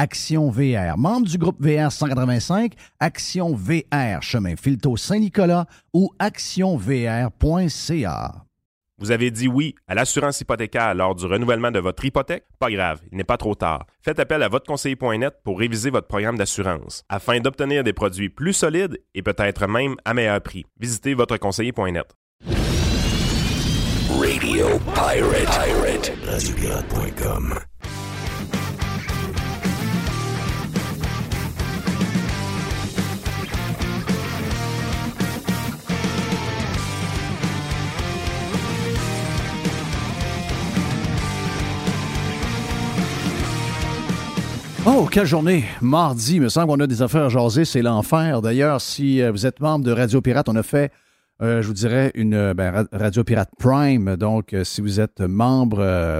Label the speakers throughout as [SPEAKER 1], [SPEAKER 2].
[SPEAKER 1] Action VR, membre du groupe VR 185, Action VR, chemin Filto Saint-Nicolas ou actionvr.ca.
[SPEAKER 2] Vous avez dit oui à l'assurance hypothécaire lors du renouvellement de votre hypothèque? Pas grave, il n'est pas trop tard. Faites appel à votre conseiller.net pour réviser votre programme d'assurance afin d'obtenir des produits plus solides et peut-être même à meilleur prix. Visitez votre conseiller.net.
[SPEAKER 3] Radio Pirate. Pirate.
[SPEAKER 1] Oh, quelle journée! Mardi, il me semble qu'on a des affaires à jaser, c'est l'enfer. D'ailleurs, si euh, vous êtes membre de Radio Pirate, on a fait, euh, je vous dirais, une euh, ben, Ra- Radio Pirate Prime. Donc, si vous êtes membre,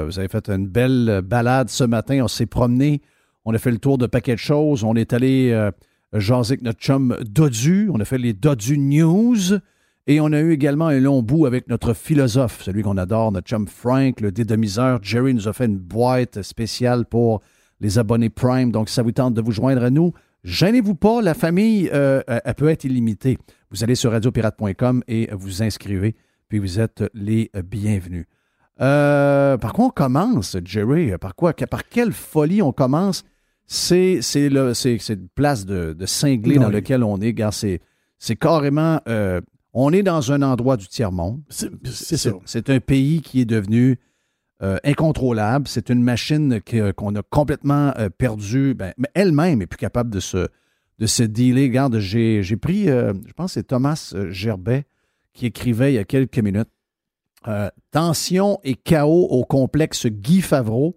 [SPEAKER 1] vous avez fait une belle balade ce matin. On s'est promené, on a fait le tour de paquets de choses. On est allé euh, jaser avec notre chum Dodu. On a fait les Dodu News. Et on a eu également un long bout avec notre philosophe, celui qu'on adore, notre chum Frank, le dédomiseur. Jerry nous a fait une boîte spéciale pour les abonnés Prime. Donc, si ça vous tente de vous joindre à nous, gênez-vous pas, la famille, euh, elle elle peut être illimitée. Vous allez sur radiopirate.com et vous inscrivez, puis vous êtes les bienvenus. Euh, par quoi on commence, Jerry? Par quoi? Par quelle folie on commence? C'est c'est le- c'est- c'est une place de, de cinglé dans
[SPEAKER 4] Oui.
[SPEAKER 1] lequel on est. Gars, c'est c'est carrément... euh, on est dans un endroit du tiers-monde.
[SPEAKER 4] C'est c'est ça.
[SPEAKER 1] C'est un pays qui est devenu euh, incontrôlable. C'est une machine qu'on a complètement euh, perdue. Ben, elle-même est plus capable de se, de se dealer. Regarde, j'ai pris, euh, je pense que c'est Thomas Gerbet qui écrivait il y a quelques minutes Tension et chaos au complexe Guy Favreau.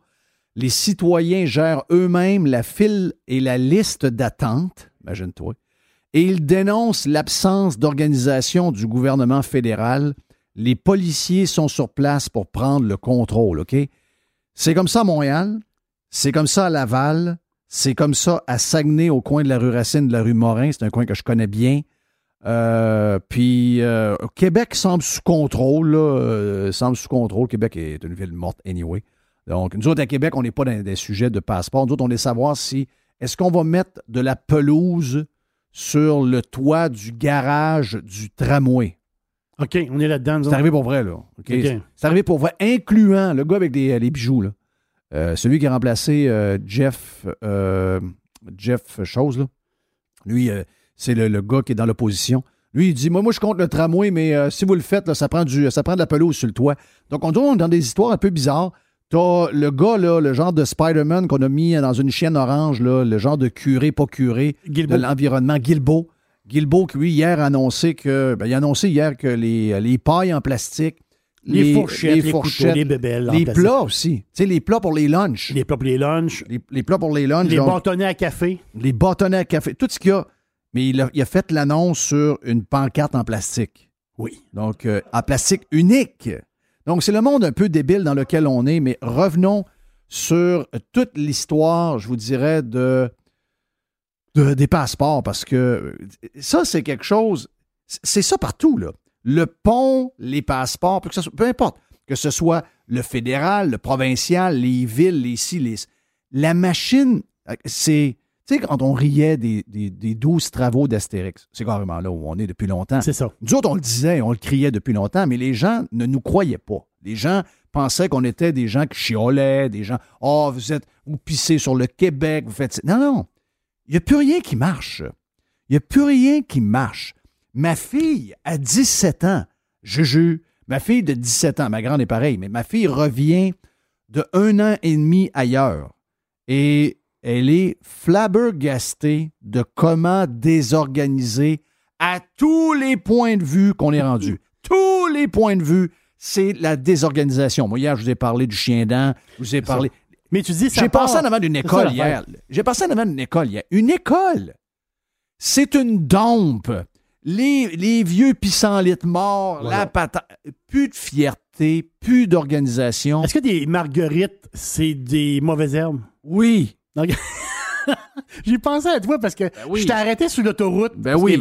[SPEAKER 1] Les citoyens gèrent eux-mêmes la file et la liste d'attente. Imagine-toi. Et ils dénoncent l'absence d'organisation du gouvernement fédéral. Les policiers sont sur place pour prendre le contrôle, OK? C'est comme ça à Montréal, c'est comme ça à Laval, c'est comme ça à Saguenay, au coin de la rue Racine, de la rue Morin. C'est un coin que je connais bien. Euh, puis euh, Québec semble sous contrôle, là, euh, semble sous contrôle. Québec est une ville morte anyway. Donc, nous autres à Québec, on n'est pas dans des sujets de passeport. Nous autres, on est savoir si est-ce qu'on va mettre de la pelouse sur le toit du garage du tramway?
[SPEAKER 4] OK, on est là-dedans.
[SPEAKER 1] C'est arrivé pour vrai, là. OK?
[SPEAKER 4] OK.
[SPEAKER 1] C'est arrivé pour vrai, incluant le gars avec des, les bijoux, là. Euh, celui qui a remplacé euh, Jeff, euh, Jeff Chose, là. Lui, euh, c'est le, le gars qui est dans l'opposition. Lui, il dit Moi, moi, je compte le tramway, mais euh, si vous le faites, là, ça, prend du, ça prend de la pelouse sur le toit. Donc, on est dans des histoires un peu bizarres. T'as le gars, là, le genre de Spider-Man qu'on a mis dans une chienne orange, là, le genre de curé, pas curé, de l'environnement, Guilbeault. Guilbeault, qui, lui, hier, a annoncé que. ben, il a annoncé hier que les, les pailles en plastique.
[SPEAKER 4] Les fourchettes, les
[SPEAKER 1] fourchettes,
[SPEAKER 4] les bébelles
[SPEAKER 1] Les
[SPEAKER 4] plastique.
[SPEAKER 1] plats aussi. Tu sais, les plats pour les lunchs.
[SPEAKER 4] Les plats pour les lunchs,
[SPEAKER 1] Les, les plats pour les lunchs.
[SPEAKER 4] les
[SPEAKER 1] donc,
[SPEAKER 4] bâtonnets à café.
[SPEAKER 1] les bâtonnets à café, tout ce qu'il y a. Mais il a, il a fait l'annonce sur une pancarte en plastique.
[SPEAKER 4] Oui.
[SPEAKER 1] Donc, euh, en plastique unique. Donc, c'est le monde un peu débile dans lequel on est, mais revenons sur toute l'histoire, je vous dirais, de, de- des passeports, parce que ça, c'est quelque chose, c'est ça partout, là. Le pont, les passeports, peu, que ce soit- peu importe, que ce soit le fédéral, le provincial, les villes, les ci, les... la machine, c'est. Tu sais, quand on riait des, des, des 12 travaux d'Astérix, c'est carrément là où on est depuis longtemps.
[SPEAKER 4] C'est ça.
[SPEAKER 1] Nous autres, on le disait, on le criait depuis longtemps, mais les gens ne nous croyaient pas. Les gens pensaient qu'on était des gens qui chiolaient, des gens, oh, vous êtes, vous pissez sur le Québec, vous faites. ça. Non, non. Il n'y a plus rien qui marche. Il n'y a plus rien qui marche. Ma fille, à 17 ans, Juju, ma fille de 17 ans, ma grande est pareille, mais ma fille revient de un an et demi ailleurs. Et elle est flabbergastée de comment désorganiser à tous les points de vue qu'on est rendu. tous les points de vue, c'est la désorganisation. Moi, hier, je vous ai parlé du chien dent, je vous ai parlé.
[SPEAKER 4] Mais tu dis, ça
[SPEAKER 1] J'ai passé en avant d'une école hier. J'ai passé en avant d'une école hier. Une école! C'est une dompe. Les, les vieux pissants-litres morts,
[SPEAKER 4] Voilà.
[SPEAKER 1] la patate. Plus de fierté, plus d'organisation.
[SPEAKER 4] Est-ce que des marguerites, c'est des mauvaises herbes?
[SPEAKER 1] Oui.
[SPEAKER 4] Non, J'ai pensé à toi parce que
[SPEAKER 1] oui.
[SPEAKER 4] je t'ai arrêté sur l'autoroute.
[SPEAKER 1] Ben oui.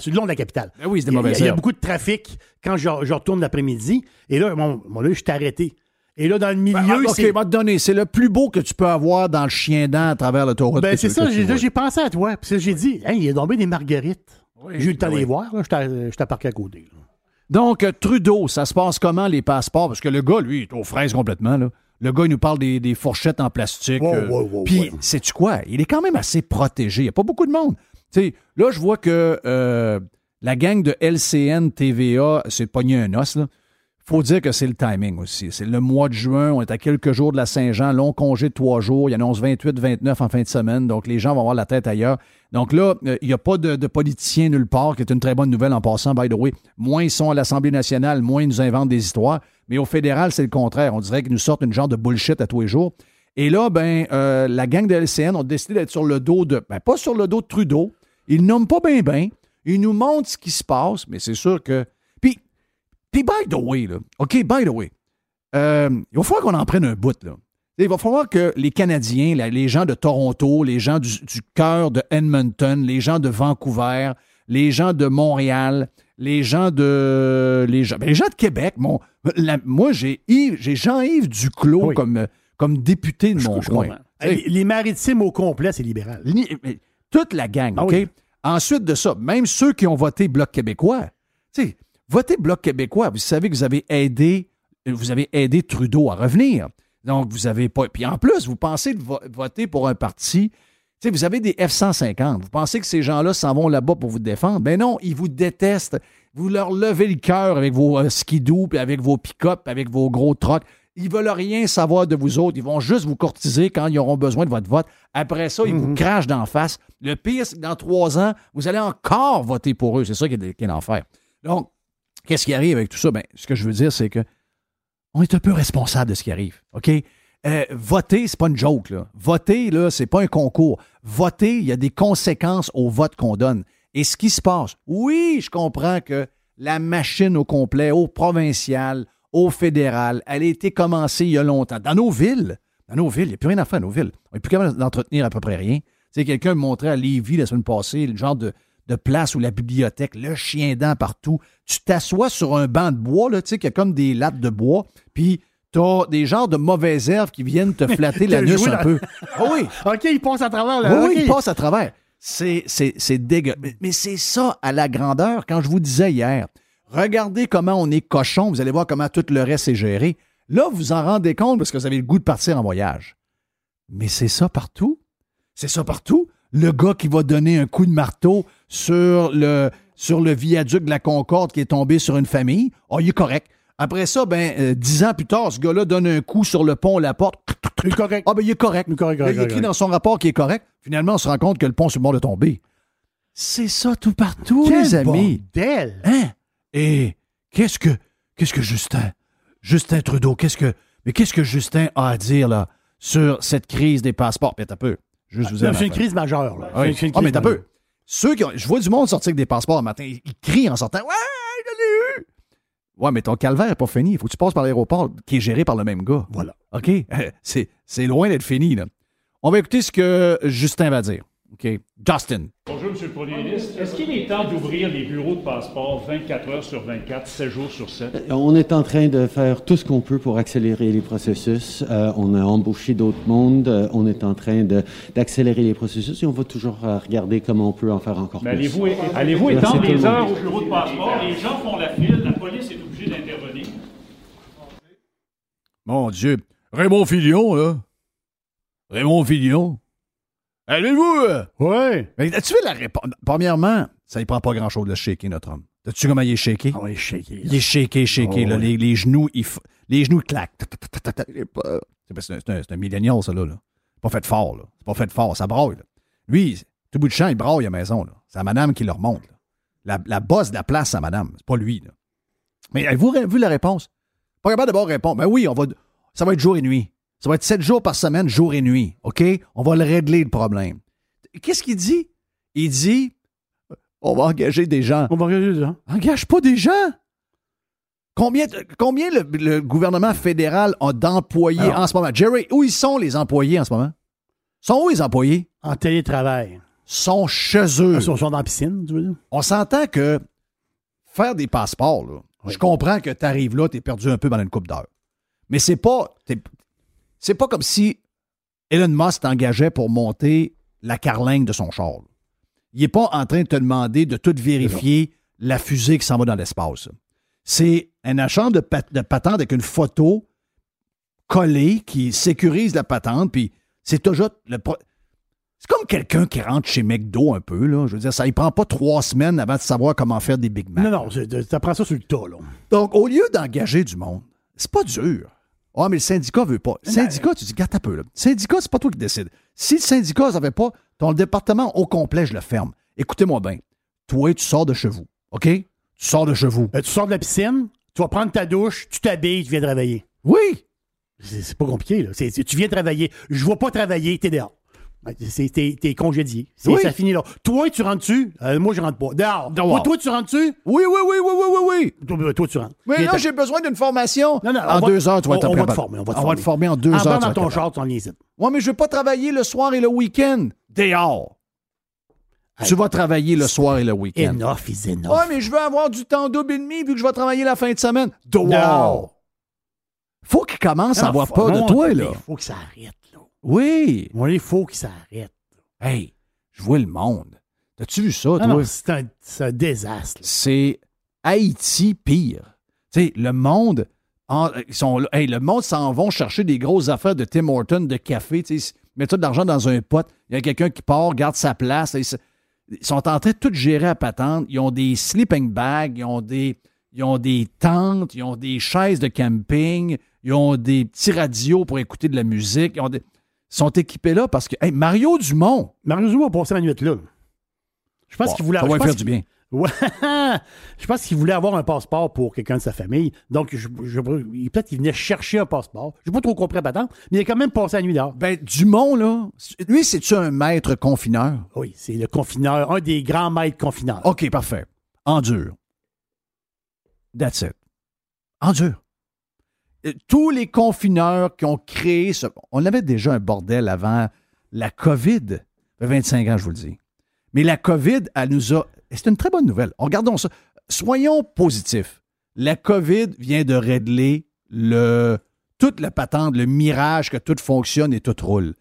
[SPEAKER 4] sur le long de la capitale.
[SPEAKER 1] Ben oui, c'est des
[SPEAKER 4] Il y a-
[SPEAKER 1] mauvaises
[SPEAKER 4] Il y a beaucoup de trafic quand je, je retourne l'après-midi. Et là, mon, mon là, je t'ai arrêté. Et là, dans le milieu,
[SPEAKER 1] Ben, ok,
[SPEAKER 4] c'est.
[SPEAKER 1] va te donner. C'est le plus beau que tu peux avoir dans le chien dent à travers l'autoroute.
[SPEAKER 4] Ben, c'est ça, j'ai, pensé à toi. Puis j'ai dit, hey, il a tombé des marguerites. j'ai eu le temps de
[SPEAKER 1] oui.
[SPEAKER 4] les voir, t'ai parqué à côté. là.
[SPEAKER 1] Donc, euh, Trudeau, ça se passe comment les passeports? Parce que le gars, lui, il est aux fraises complètement. Là. Le gars, il nous parle des, des fourchettes en plastique. Euh, Puis, sais-tu quoi? Il est quand même assez protégé. Il n'y a pas beaucoup de monde. Tu sais, là, je vois que euh, la gang de LCN TVA s'est pogné un os. Là. Faut dire que c'est le timing aussi. C'est le mois de juin, on est à quelques jours de la Saint-Jean, long congé de trois jours. Il annonce 28, 29 en fin de semaine, donc les gens vont avoir la tête ailleurs. Donc là, euh, il n'y a pas de, politiciens nulle part, qui est une très bonne nouvelle en passant, by the way. Moins ils sont à l'Assemblée nationale, moins ils nous inventent des histoires. Mais au fédéral, c'est le contraire. On dirait qu'ils nous sortent une genre de bullshit à tous les jours. Et là, ben, euh, la gang de LCN ont décidé d'être sur le dos de. Ben, pas sur le dos de Trudeau. Ils nomment pas bien, bien. Ils nous montrent ce qui se passe, mais c'est sûr que. Puis, by the way, là, OK, by the way, euh, il va falloir qu'on en prenne un bout, là. Il va falloir que les Canadiens, les gens de Toronto, les gens du, du cœur de Edmonton, les gens de Vancouver, les gens de Montréal, les gens de. Les gens, ben, les gens de Québec, mon, la- moi, j'ai j'ai Jean-Yves Duclos
[SPEAKER 4] Oui.
[SPEAKER 1] comme, comme député de mon
[SPEAKER 4] Je
[SPEAKER 1] coin.
[SPEAKER 4] les maritimes au complet, c'est libéral.
[SPEAKER 1] Toute la gang,
[SPEAKER 4] Ah
[SPEAKER 1] OK?
[SPEAKER 4] oui.
[SPEAKER 1] Ensuite de ça, même ceux qui ont voté Bloc québécois, tu sais, voter Bloc québécois, vous savez que vous avez aidé, vous avez aidé Trudeau à revenir. Donc, vous avez pas. Puis en plus, vous pensez de vo- voter pour un parti. Tu sais, vous avez des F-150. Vous pensez que ces gens-là s'en vont là-bas pour vous défendre? Ben non, ils vous détestent. Vous leur levez le cœur avec vos euh, skidoo, puis avec vos pick-up, avec vos gros trucks. Ils veulent rien savoir de vous autres. Ils vont juste vous courtiser quand ils auront besoin de votre vote. Après ça, ils vous crachent d'en face. Le pire, c'est que dans trois ans, vous allez encore voter pour eux. C'est ça qui est, qui est l'enfer. Donc, qu'est-ce qui arrive avec tout ça? Ben, ce que je veux dire, c'est que on est un peu responsable de ce qui arrive. OK? Euh, voter, c'est pas une joke. Là. Voter, là, c'est pas un concours. Voter, il y a des conséquences au vote qu'on donne. Et ce qui se passe, oui, je comprends que la machine au complet, au provincial, au fédéral, elle a été commencée il y a longtemps. Dans nos villes, dans nos villes, il n'y a plus rien à faire nos villes. On n'est plus capable d'entretenir à peu près rien. Quelqu'un me montrait à Lévis la semaine passée le genre de, de place où la bibliothèque, le chien dent partout. Tu t'assois sur un banc de bois, là, tu sais, qu'il y a comme des lattes de bois, puis t'as des genres de mauvaises herbes qui viennent te flatter la
[SPEAKER 4] joué
[SPEAKER 1] un peu. Ah oui!
[SPEAKER 4] OK, il passe à travers.
[SPEAKER 1] Oui,
[SPEAKER 4] Là.
[SPEAKER 1] oui,
[SPEAKER 4] OK.
[SPEAKER 1] il passe à travers. C'est, c'est, c'est dégueu. Mais, mais c'est ça à la grandeur. Quand je vous disais hier, regardez comment on est cochon, vous allez voir comment tout le reste est géré. Là, vous vous en rendez compte parce que vous avez le goût de partir en voyage. Mais c'est ça partout. C'est ça partout. Le gars qui va donner un coup de marteau sur le, sur le viaduc de la Concorde qui est tombé sur une famille, oh, il est correct. Après ça, ben, euh, dix ans plus tard, ce gars-là donne un coup sur le pont, la porte.
[SPEAKER 4] Il est correct.
[SPEAKER 1] Ah, ben, il est correct.
[SPEAKER 4] Il est correct,
[SPEAKER 1] Là,
[SPEAKER 4] correct,
[SPEAKER 1] il écrit dans son rapport qu'il est correct. Finalement, on se rend compte que le pont est sur le bord de tomber. C'est ça tout partout,
[SPEAKER 4] Quel
[SPEAKER 1] les amis.
[SPEAKER 4] bordel.
[SPEAKER 1] Hein? Et qu'est-ce que, qu'est-ce que Justin, Justin Trudeau, qu'est-ce que, mais qu'est-ce que Justin a à dire, là, sur cette crise des passeports? Peut-être un peu. Juste vous
[SPEAKER 4] C'est une crise majeure. Là.
[SPEAKER 1] Oui.
[SPEAKER 4] C'est une
[SPEAKER 1] Ah, mais
[SPEAKER 4] crise
[SPEAKER 1] t'as peu.
[SPEAKER 4] Majeure.
[SPEAKER 1] Ceux qui ont, je vois du monde sortir avec des passeports un matin, ils, ils crient en sortant. Ouais, je l'ai eu! Ouais, mais ton calvaire n'est pas fini. Il faut que tu passes par l'aéroport qui est géré par le même gars.
[SPEAKER 4] Voilà.
[SPEAKER 1] OK? C'est, c'est loin d'être fini, là. On va écouter ce que Justin va dire. OK? Justin.
[SPEAKER 5] Bonjour, M. le Premier ministre. Est-ce qu'il est temps d'ouvrir les bureaux de passeport 24 heures sur 24, 7 jours sur 7?
[SPEAKER 6] Euh, On est en train de faire tout ce qu'on peut pour accélérer les processus. Euh, on a embauché d'autres mondes. Euh, on est en train de- d'accélérer les processus et on va toujours euh, regarder comment on peut en faire encore
[SPEAKER 5] Mais
[SPEAKER 6] plus.
[SPEAKER 5] allez-vous étendre les heures au bureau de passeport? Les gens font la file, la police est obligée d'intervenir.
[SPEAKER 1] Mon Dieu. Raymond Fillon, là. Raymond Fillon. Allez-vous?
[SPEAKER 4] Oui.
[SPEAKER 1] Mais as-tu vu la réponse? Premièrement, ça ne prend pas grand-chose de shaker, notre homme. As-tu vu comment il est shaké?
[SPEAKER 4] On est shaké.
[SPEAKER 1] Il est shaké, shaké.
[SPEAKER 4] Oh,
[SPEAKER 1] là.
[SPEAKER 4] ouais.
[SPEAKER 1] Les, les genoux, il f- les genoux claquent. Il C'est un, un millénial, ça, là. pas fait fort, là. C'est pas fait fort, ça braille. là. Lui, tout bout de champ, il braille à la maison, là. C'est la madame qui le remonte, là. La, la bosse de la place, c'est la madame. C'est pas lui, là. Mais avez-vous vu la réponse? Pas capable d'abord répondre. Ben oui, on va, ça va être jour et nuit. Ça va être sept jours par semaine, jour et nuit. OK? On va le régler, le problème. Qu'est-ce qu'il dit? Il dit, on va engager des gens.
[SPEAKER 4] On va regarder ça.
[SPEAKER 1] Engage pas des gens. Combien, combien le, le gouvernement fédéral a d'employés en ce moment? Jerry, où ils sont les employés en ce moment? Sont où les employés?
[SPEAKER 4] En télétravail.
[SPEAKER 1] Sont chez eux.
[SPEAKER 4] Ils sont, dans la piscine, tu veux dire?
[SPEAKER 1] On s'entend que faire des passeports, là, je comprends que tu arrives là, tu es perdu un peu pendant une coupe d'heures. Mais c'est pas. C'est pas comme si Elon Musk t'engageait pour monter la carlingue de son char. Il n'est pas en train de te demander de tout vérifier la fusée qui s'en va dans l'espace. C'est un achat de, pat- de patente avec une photo collée qui sécurise la patente, puis c'est toujours le. C'est comme quelqu'un qui rentre chez McDo un peu, là. Je veux dire, ça ne prend pas trois semaines avant de savoir comment faire des Big Mac.
[SPEAKER 4] Non, non, tu apprends ça sur le tas, là.
[SPEAKER 1] Donc, au lieu d'engager du monde, c'est pas dur. Ah, mais le syndicat veut pas. Le syndicat, tu dis, garde un peu, là. Le syndicat, c'est pas toi qui décide. Si le syndicat n'avait pas, ton département au complet, je le ferme. Écoutez-moi bien. Toi, tu sors de chez vous. OK? Tu sors de chez vous.
[SPEAKER 4] Euh, tu sors de la piscine, tu vas prendre ta douche, tu t'habilles, tu viens travailler.
[SPEAKER 1] Oui!
[SPEAKER 4] C'est pas compliqué, là. Tu viens travailler. Je vais pas travailler, t'es dehors. C'est- T'es congédié.
[SPEAKER 1] Oui.
[SPEAKER 4] Ça finit là. Toi, tu rentres-tu? Euh, moi, je rentre pas. Dehors.
[SPEAKER 1] Dehors.
[SPEAKER 4] Toi, toi, tu rentres-tu?
[SPEAKER 1] Oui, oui, oui, oui, oui, oui, oui.
[SPEAKER 4] Toi, toi, tu rentres.
[SPEAKER 1] Mais là, j'ai besoin d'une formation.
[SPEAKER 4] Non, non,
[SPEAKER 1] en
[SPEAKER 4] va-
[SPEAKER 1] deux heures, tu vas être
[SPEAKER 4] on va te former, on va te
[SPEAKER 1] te
[SPEAKER 4] former.
[SPEAKER 1] former en deux
[SPEAKER 4] En
[SPEAKER 1] heures.
[SPEAKER 4] bas
[SPEAKER 1] tu vas
[SPEAKER 4] dans ton char, tu en viens ici.
[SPEAKER 1] Ouais, mais je veux pas travailler le soir et le week-end. Dehors.
[SPEAKER 4] Hey.
[SPEAKER 1] Tu vas travailler le soir et le week-end.
[SPEAKER 4] Enough is enough.
[SPEAKER 1] Ouais, mais je veux avoir du temps double et demi vu que je vais travailler la fin de semaine.
[SPEAKER 4] Dehors.
[SPEAKER 1] Dehors. Faut qu'il commence à avoir peur de toi, là.
[SPEAKER 4] Il faut que ça arrête.
[SPEAKER 1] Oui.
[SPEAKER 4] Oui, il faut que ça arrête.
[SPEAKER 1] Hey, je vois le monde. T'as-tu vu ça, toi?
[SPEAKER 4] c'est un, désastre.
[SPEAKER 1] C'est Haïti pire. Tu sais, le monde, en- ils sont là- hey, le monde s'en vont chercher des grosses affaires de Tim Horton, de café, tu sais, ils mettent tout de l'argent dans un pot. Il y a quelqu'un qui part, garde sa place. Ils, ils sont en train de tout gérer à patente. Ils ont des sleeping bags, ils ont des, ils ont des tentes, ils ont des chaises de camping, ils ont des petits radios pour écouter de la musique. Ils, ont des- ils sont équipés là parce que hey, Mario Dumont,
[SPEAKER 4] Mario Dumont a passé la nuit là. Je pense
[SPEAKER 1] Bon,
[SPEAKER 4] qu'il voulait
[SPEAKER 1] ça va faire du bien.
[SPEAKER 4] Ouais. je pense qu'il voulait avoir un passeport pour quelqu'un de sa famille. Donc, je, je- il- peut-être qu'il venait chercher un passeport. Je n'ai pas trop compris à patente, mais il a quand même passé la nuit dehors.
[SPEAKER 1] Ben, Dumont, là, lui, c'est-tu un maître confineur?
[SPEAKER 4] Oui, c'est le confineur, un des grands maîtres confineurs.
[SPEAKER 1] OK, parfait. Endure. That's it. Endure. Euh, Tous les confineurs qui ont créé ce. On avait déjà un bordel avant la COVID. Ça fait 25 ans, je vous le dis. Mais la COVID, elle nous a. C'est une très bonne nouvelle. Regardons ça. Soyons positifs. La COVID vient de régler le, toute la patente, le mirage que tout fonctionne et tout roule.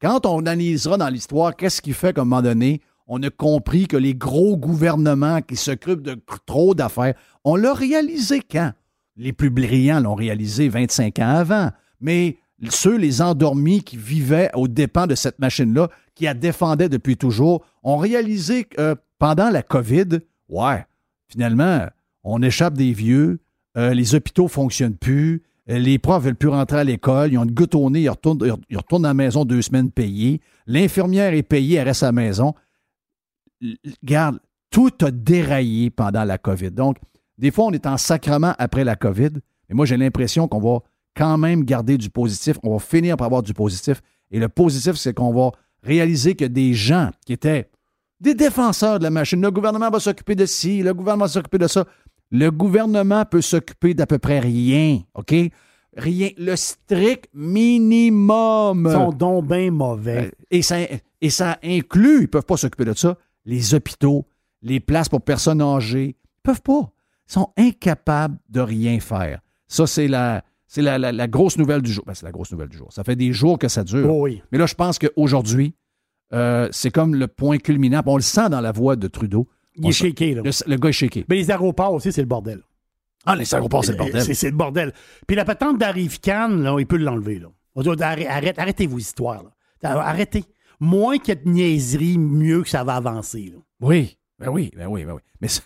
[SPEAKER 1] Quand on analysera dans l'histoire, qu'est-ce qui fait qu'à un moment donné, on a compris que les gros gouvernements qui s'occupent de trop d'affaires, on l'a réalisé quand? Les plus brillants l'ont réalisé 25 ans avant. Mais ceux, les endormis qui vivaient aux dépens de cette machine-là, qui la défendaient depuis toujours, ont réalisé que euh, pendant la COVID, ouais, finalement, on échappe des vieux, euh, les hôpitaux ne fonctionnent plus, euh, les profs ne veulent plus rentrer à l'école, ils ont une goutte au nez, ils retournent, à la maison deux semaines payées, l'infirmière est payée, elle reste à la maison. Regarde, tout a déraillé pendant la COVID. Donc, des fois, on est en sacrement après la COVID, mais moi, j'ai l'impression qu'on va quand même garder du positif. On va finir par avoir du positif. Et le positif, c'est qu'on va réaliser que des gens qui étaient des défenseurs de la machine, le gouvernement va s'occuper de ci, le gouvernement va s'occuper de ça. Le gouvernement peut s'occuper d'à peu près rien, OK? Rien. Le strict minimum.
[SPEAKER 4] Ils sont donc bien mauvais.
[SPEAKER 1] Euh, Et ça, et ça inclut, ils ne peuvent pas s'occuper de ça, les hôpitaux, les places pour personnes âgées. Ils peuvent pas. Sont incapables de rien faire. Ça, c'est la, c'est la, la- la grosse nouvelle du jour. Ben, c'est la grosse nouvelle du jour. Ça fait des jours que ça dure.
[SPEAKER 4] Oh oui.
[SPEAKER 1] Mais là, je pense qu'aujourd'hui, euh, c'est comme le point culminant. On le sent dans la voix de Trudeau.
[SPEAKER 4] Il
[SPEAKER 1] On
[SPEAKER 4] est shaké, là.
[SPEAKER 1] Le, le gars est shaké.
[SPEAKER 4] Mais les aéroports aussi, c'est le bordel.
[SPEAKER 1] Ah, les aéroports, c'est le bordel.
[SPEAKER 4] C'est, le bordel. Puis la patente d'Arrive Cannes, là, il peut l'enlever. Là. On dit, arrête, arrête- arrêtez vos histoires. Là. Arrêtez. Moins qu'il y ait de niaiseries, mieux que ça va avancer. là.
[SPEAKER 1] Oui, ben oui, ben oui, ben oui. Mais ça,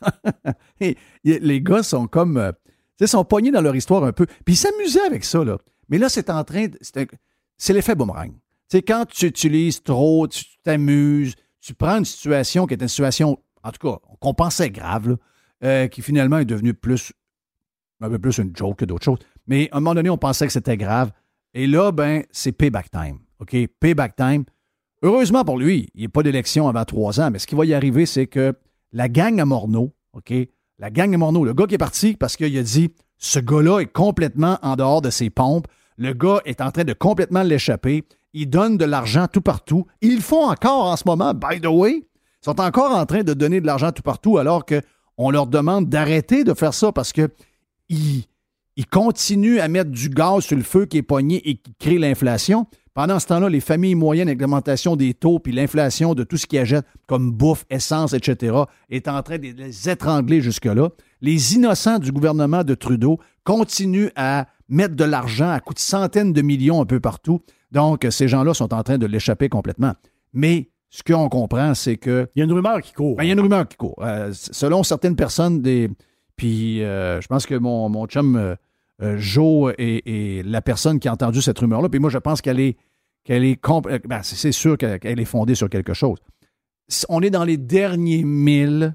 [SPEAKER 1] les gars sont comme, euh, sais, sont pognés dans leur histoire un peu. Puis ils s'amusaient avec ça, là. Mais là, c'est en train, de- c'est, c'est l'effet boomerang. Sais, quand tu utilises trop, tu t'amuses, tu prends une situation qui est une situation, en tout cas, qu'on pensait grave, là, euh, qui finalement est devenue plus, un peu plus une joke que d'autres choses. Mais à un moment donné, on pensait que c'était grave. Et là, ben, c'est payback time. OK? Payback time. Heureusement pour lui, il n'y a pas d'élection avant trois ans, mais ce qui va y arriver, c'est que la gang à Morneau, OK? La gang à Morneau, le gars qui est parti parce qu'il a dit ce gars-là est complètement en dehors de ses pompes, le gars est en train de complètement l'échapper, il donne de l'argent tout partout. Ils le font encore en ce moment, by the way. Ils sont encore en train de donner de l'argent tout partout alors qu'on leur demande d'arrêter de faire ça parce que ils, continuent à mettre du gaz sur le feu qui est pogné et qui crée l'inflation. Pendant ce temps-là, les familles moyennes l'augmentation des taux puis l'inflation de tout ce qu'ils achètent comme bouffe, essence, etc., est en train de les étrangler jusque-là. Les innocents du gouvernement de Trudeau continuent à mettre de l'argent à coût de centaines de millions un peu partout. Donc, ces gens-là sont en train de l'échapper complètement. Mais ce qu'on comprend, c'est que
[SPEAKER 4] Il y a une rumeur qui court.
[SPEAKER 1] ben, il y a une rumeur qui court. Euh, selon certaines personnes, des... puis euh, je pense que mon, mon chum euh, euh, Joe est, est la personne qui a entendu cette rumeur-là. Puis moi, je pense qu'elle est, qu'elle est, euh, ben, c'est sûr qu'elle est fondée sur quelque chose. On est dans les derniers milles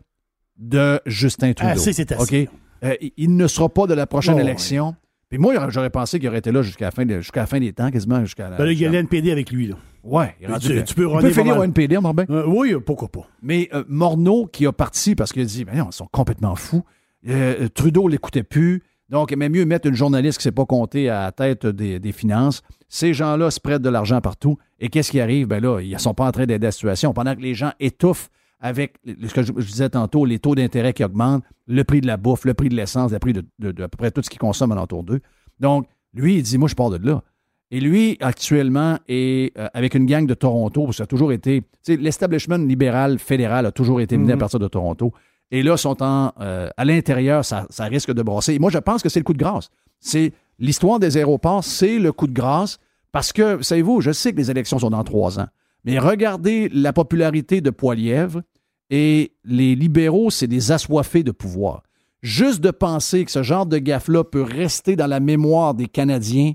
[SPEAKER 1] de Justin Trudeau.
[SPEAKER 4] Assez, c'est assez.
[SPEAKER 1] OK? Euh, il- ne sera pas de la prochaine élection. Puis moi, j'aurais pensé qu'il aurait été là jusqu'à la fin, de- jusqu'à la fin des temps, quasiment jusqu'à.
[SPEAKER 4] Ben il y a l'NPD avec lui. Là.
[SPEAKER 1] Ouais, il est rendu
[SPEAKER 4] Tu- peux
[SPEAKER 1] il peut finir au NPD, Morbin.
[SPEAKER 4] Euh, oui, pourquoi pas.
[SPEAKER 1] Mais euh, Morneau qui a parti parce qu'il a dit, ben non, ils sont complètement fous. Euh, Trudeau l'écoutait plus. Donc, il aimait mieux mettre une journaliste qui ne s'est pas comptée à la tête des, des finances. Ces gens-là se prêtent de l'argent partout. Et qu'est-ce qui arrive? Ben là, ils ne sont pas en train d'aider la situation. Pendant que les gens étouffent avec ce que je, je disais tantôt, les taux d'intérêt qui augmentent, le prix de la bouffe, le prix de l'essence, le prix de, de- de à peu près tout ce qu'ils consomment alentour d'eux. Donc, lui, il dit, moi, je pars de là. Et lui, actuellement, est euh, avec une gang de Toronto, parce que ça a toujours été, tu sais, l'establishment libéral fédéral a toujours été mené à partir de Toronto. Et là, sont en, euh, à l'intérieur, ça, risque de brasser. Et moi, je pense que c'est le coup de grâce. C'est l'histoire des aéroports, c'est le coup de grâce, parce que, savez-vous, je sais que les élections sont dans trois ans, mais regardez la popularité de Poilièvre et les libéraux, c'est des assoiffés de pouvoir. Juste de penser que ce genre de gaffe-là peut rester dans la mémoire des Canadiens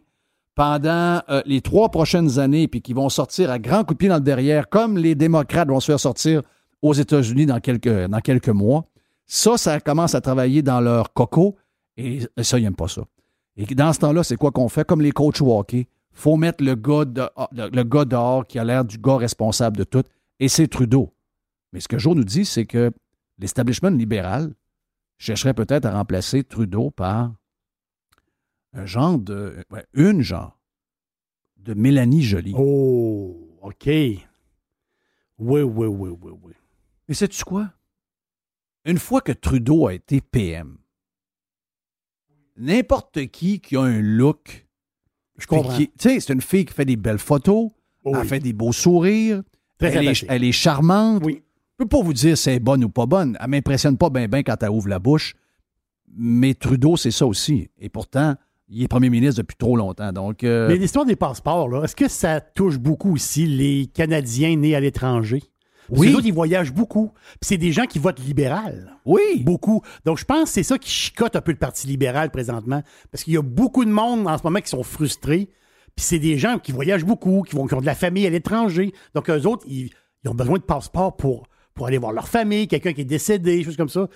[SPEAKER 1] pendant euh, les trois prochaines années, puis qu'ils vont sortir à grands coups de pied dans le derrière, comme les démocrates vont se faire sortir aux États-Unis dans quelques, dans quelques mois, ça, ça commence à travailler dans leur coco, et ça, ils n'aiment pas ça. Et dans ce temps-là, c'est quoi qu'on fait? Comme les coachs au faut mettre le gars, de- le dehors qui a l'air du gars responsable de tout, et c'est Trudeau. Mais ce que Joe nous dit, c'est que l'establishment libéral chercherait peut-être à remplacer Trudeau par un genre de. une genre de Mélanie Joly.
[SPEAKER 4] Oh, OK. Oui, oui, oui, oui, oui.
[SPEAKER 1] Mais sais-tu quoi? Une fois que Trudeau a été PM, n'importe qui qui a un look.
[SPEAKER 4] Je comprends.
[SPEAKER 1] Tu sais, c'est une fille qui fait des belles photos,
[SPEAKER 4] Oh,
[SPEAKER 1] elle fait des beaux sourires, elle, est,
[SPEAKER 4] sympathique.
[SPEAKER 1] elle est charmante.
[SPEAKER 4] Oui.
[SPEAKER 1] Je peux pas vous dire si elle est bonne ou pas bonne. Elle m'impressionne pas bien bien quand elle ouvre la bouche. Mais Trudeau, c'est ça aussi. Et pourtant, il est premier ministre depuis trop longtemps. Donc, euh,
[SPEAKER 4] Mais l'histoire des passeports, là, est-ce que ça touche beaucoup aussi les Canadiens nés à l'étranger? Parce
[SPEAKER 1] Oui.
[SPEAKER 4] que les autres, ils voyagent beaucoup. Puis c'est des gens qui votent libéral.
[SPEAKER 1] oui.
[SPEAKER 4] Beaucoup. Donc, je pense que c'est ça qui chicote un peu le Parti libéral présentement. Parce qu'il y a beaucoup de monde en ce moment qui sont frustrés. Puis c'est des gens qui voyagent beaucoup, qui, vont, qui ont de la famille à l'étranger. Donc, eux autres, ils, ils ont besoin de passeport pour, pour aller voir leur famille, quelqu'un qui est décédé, des choses comme ça.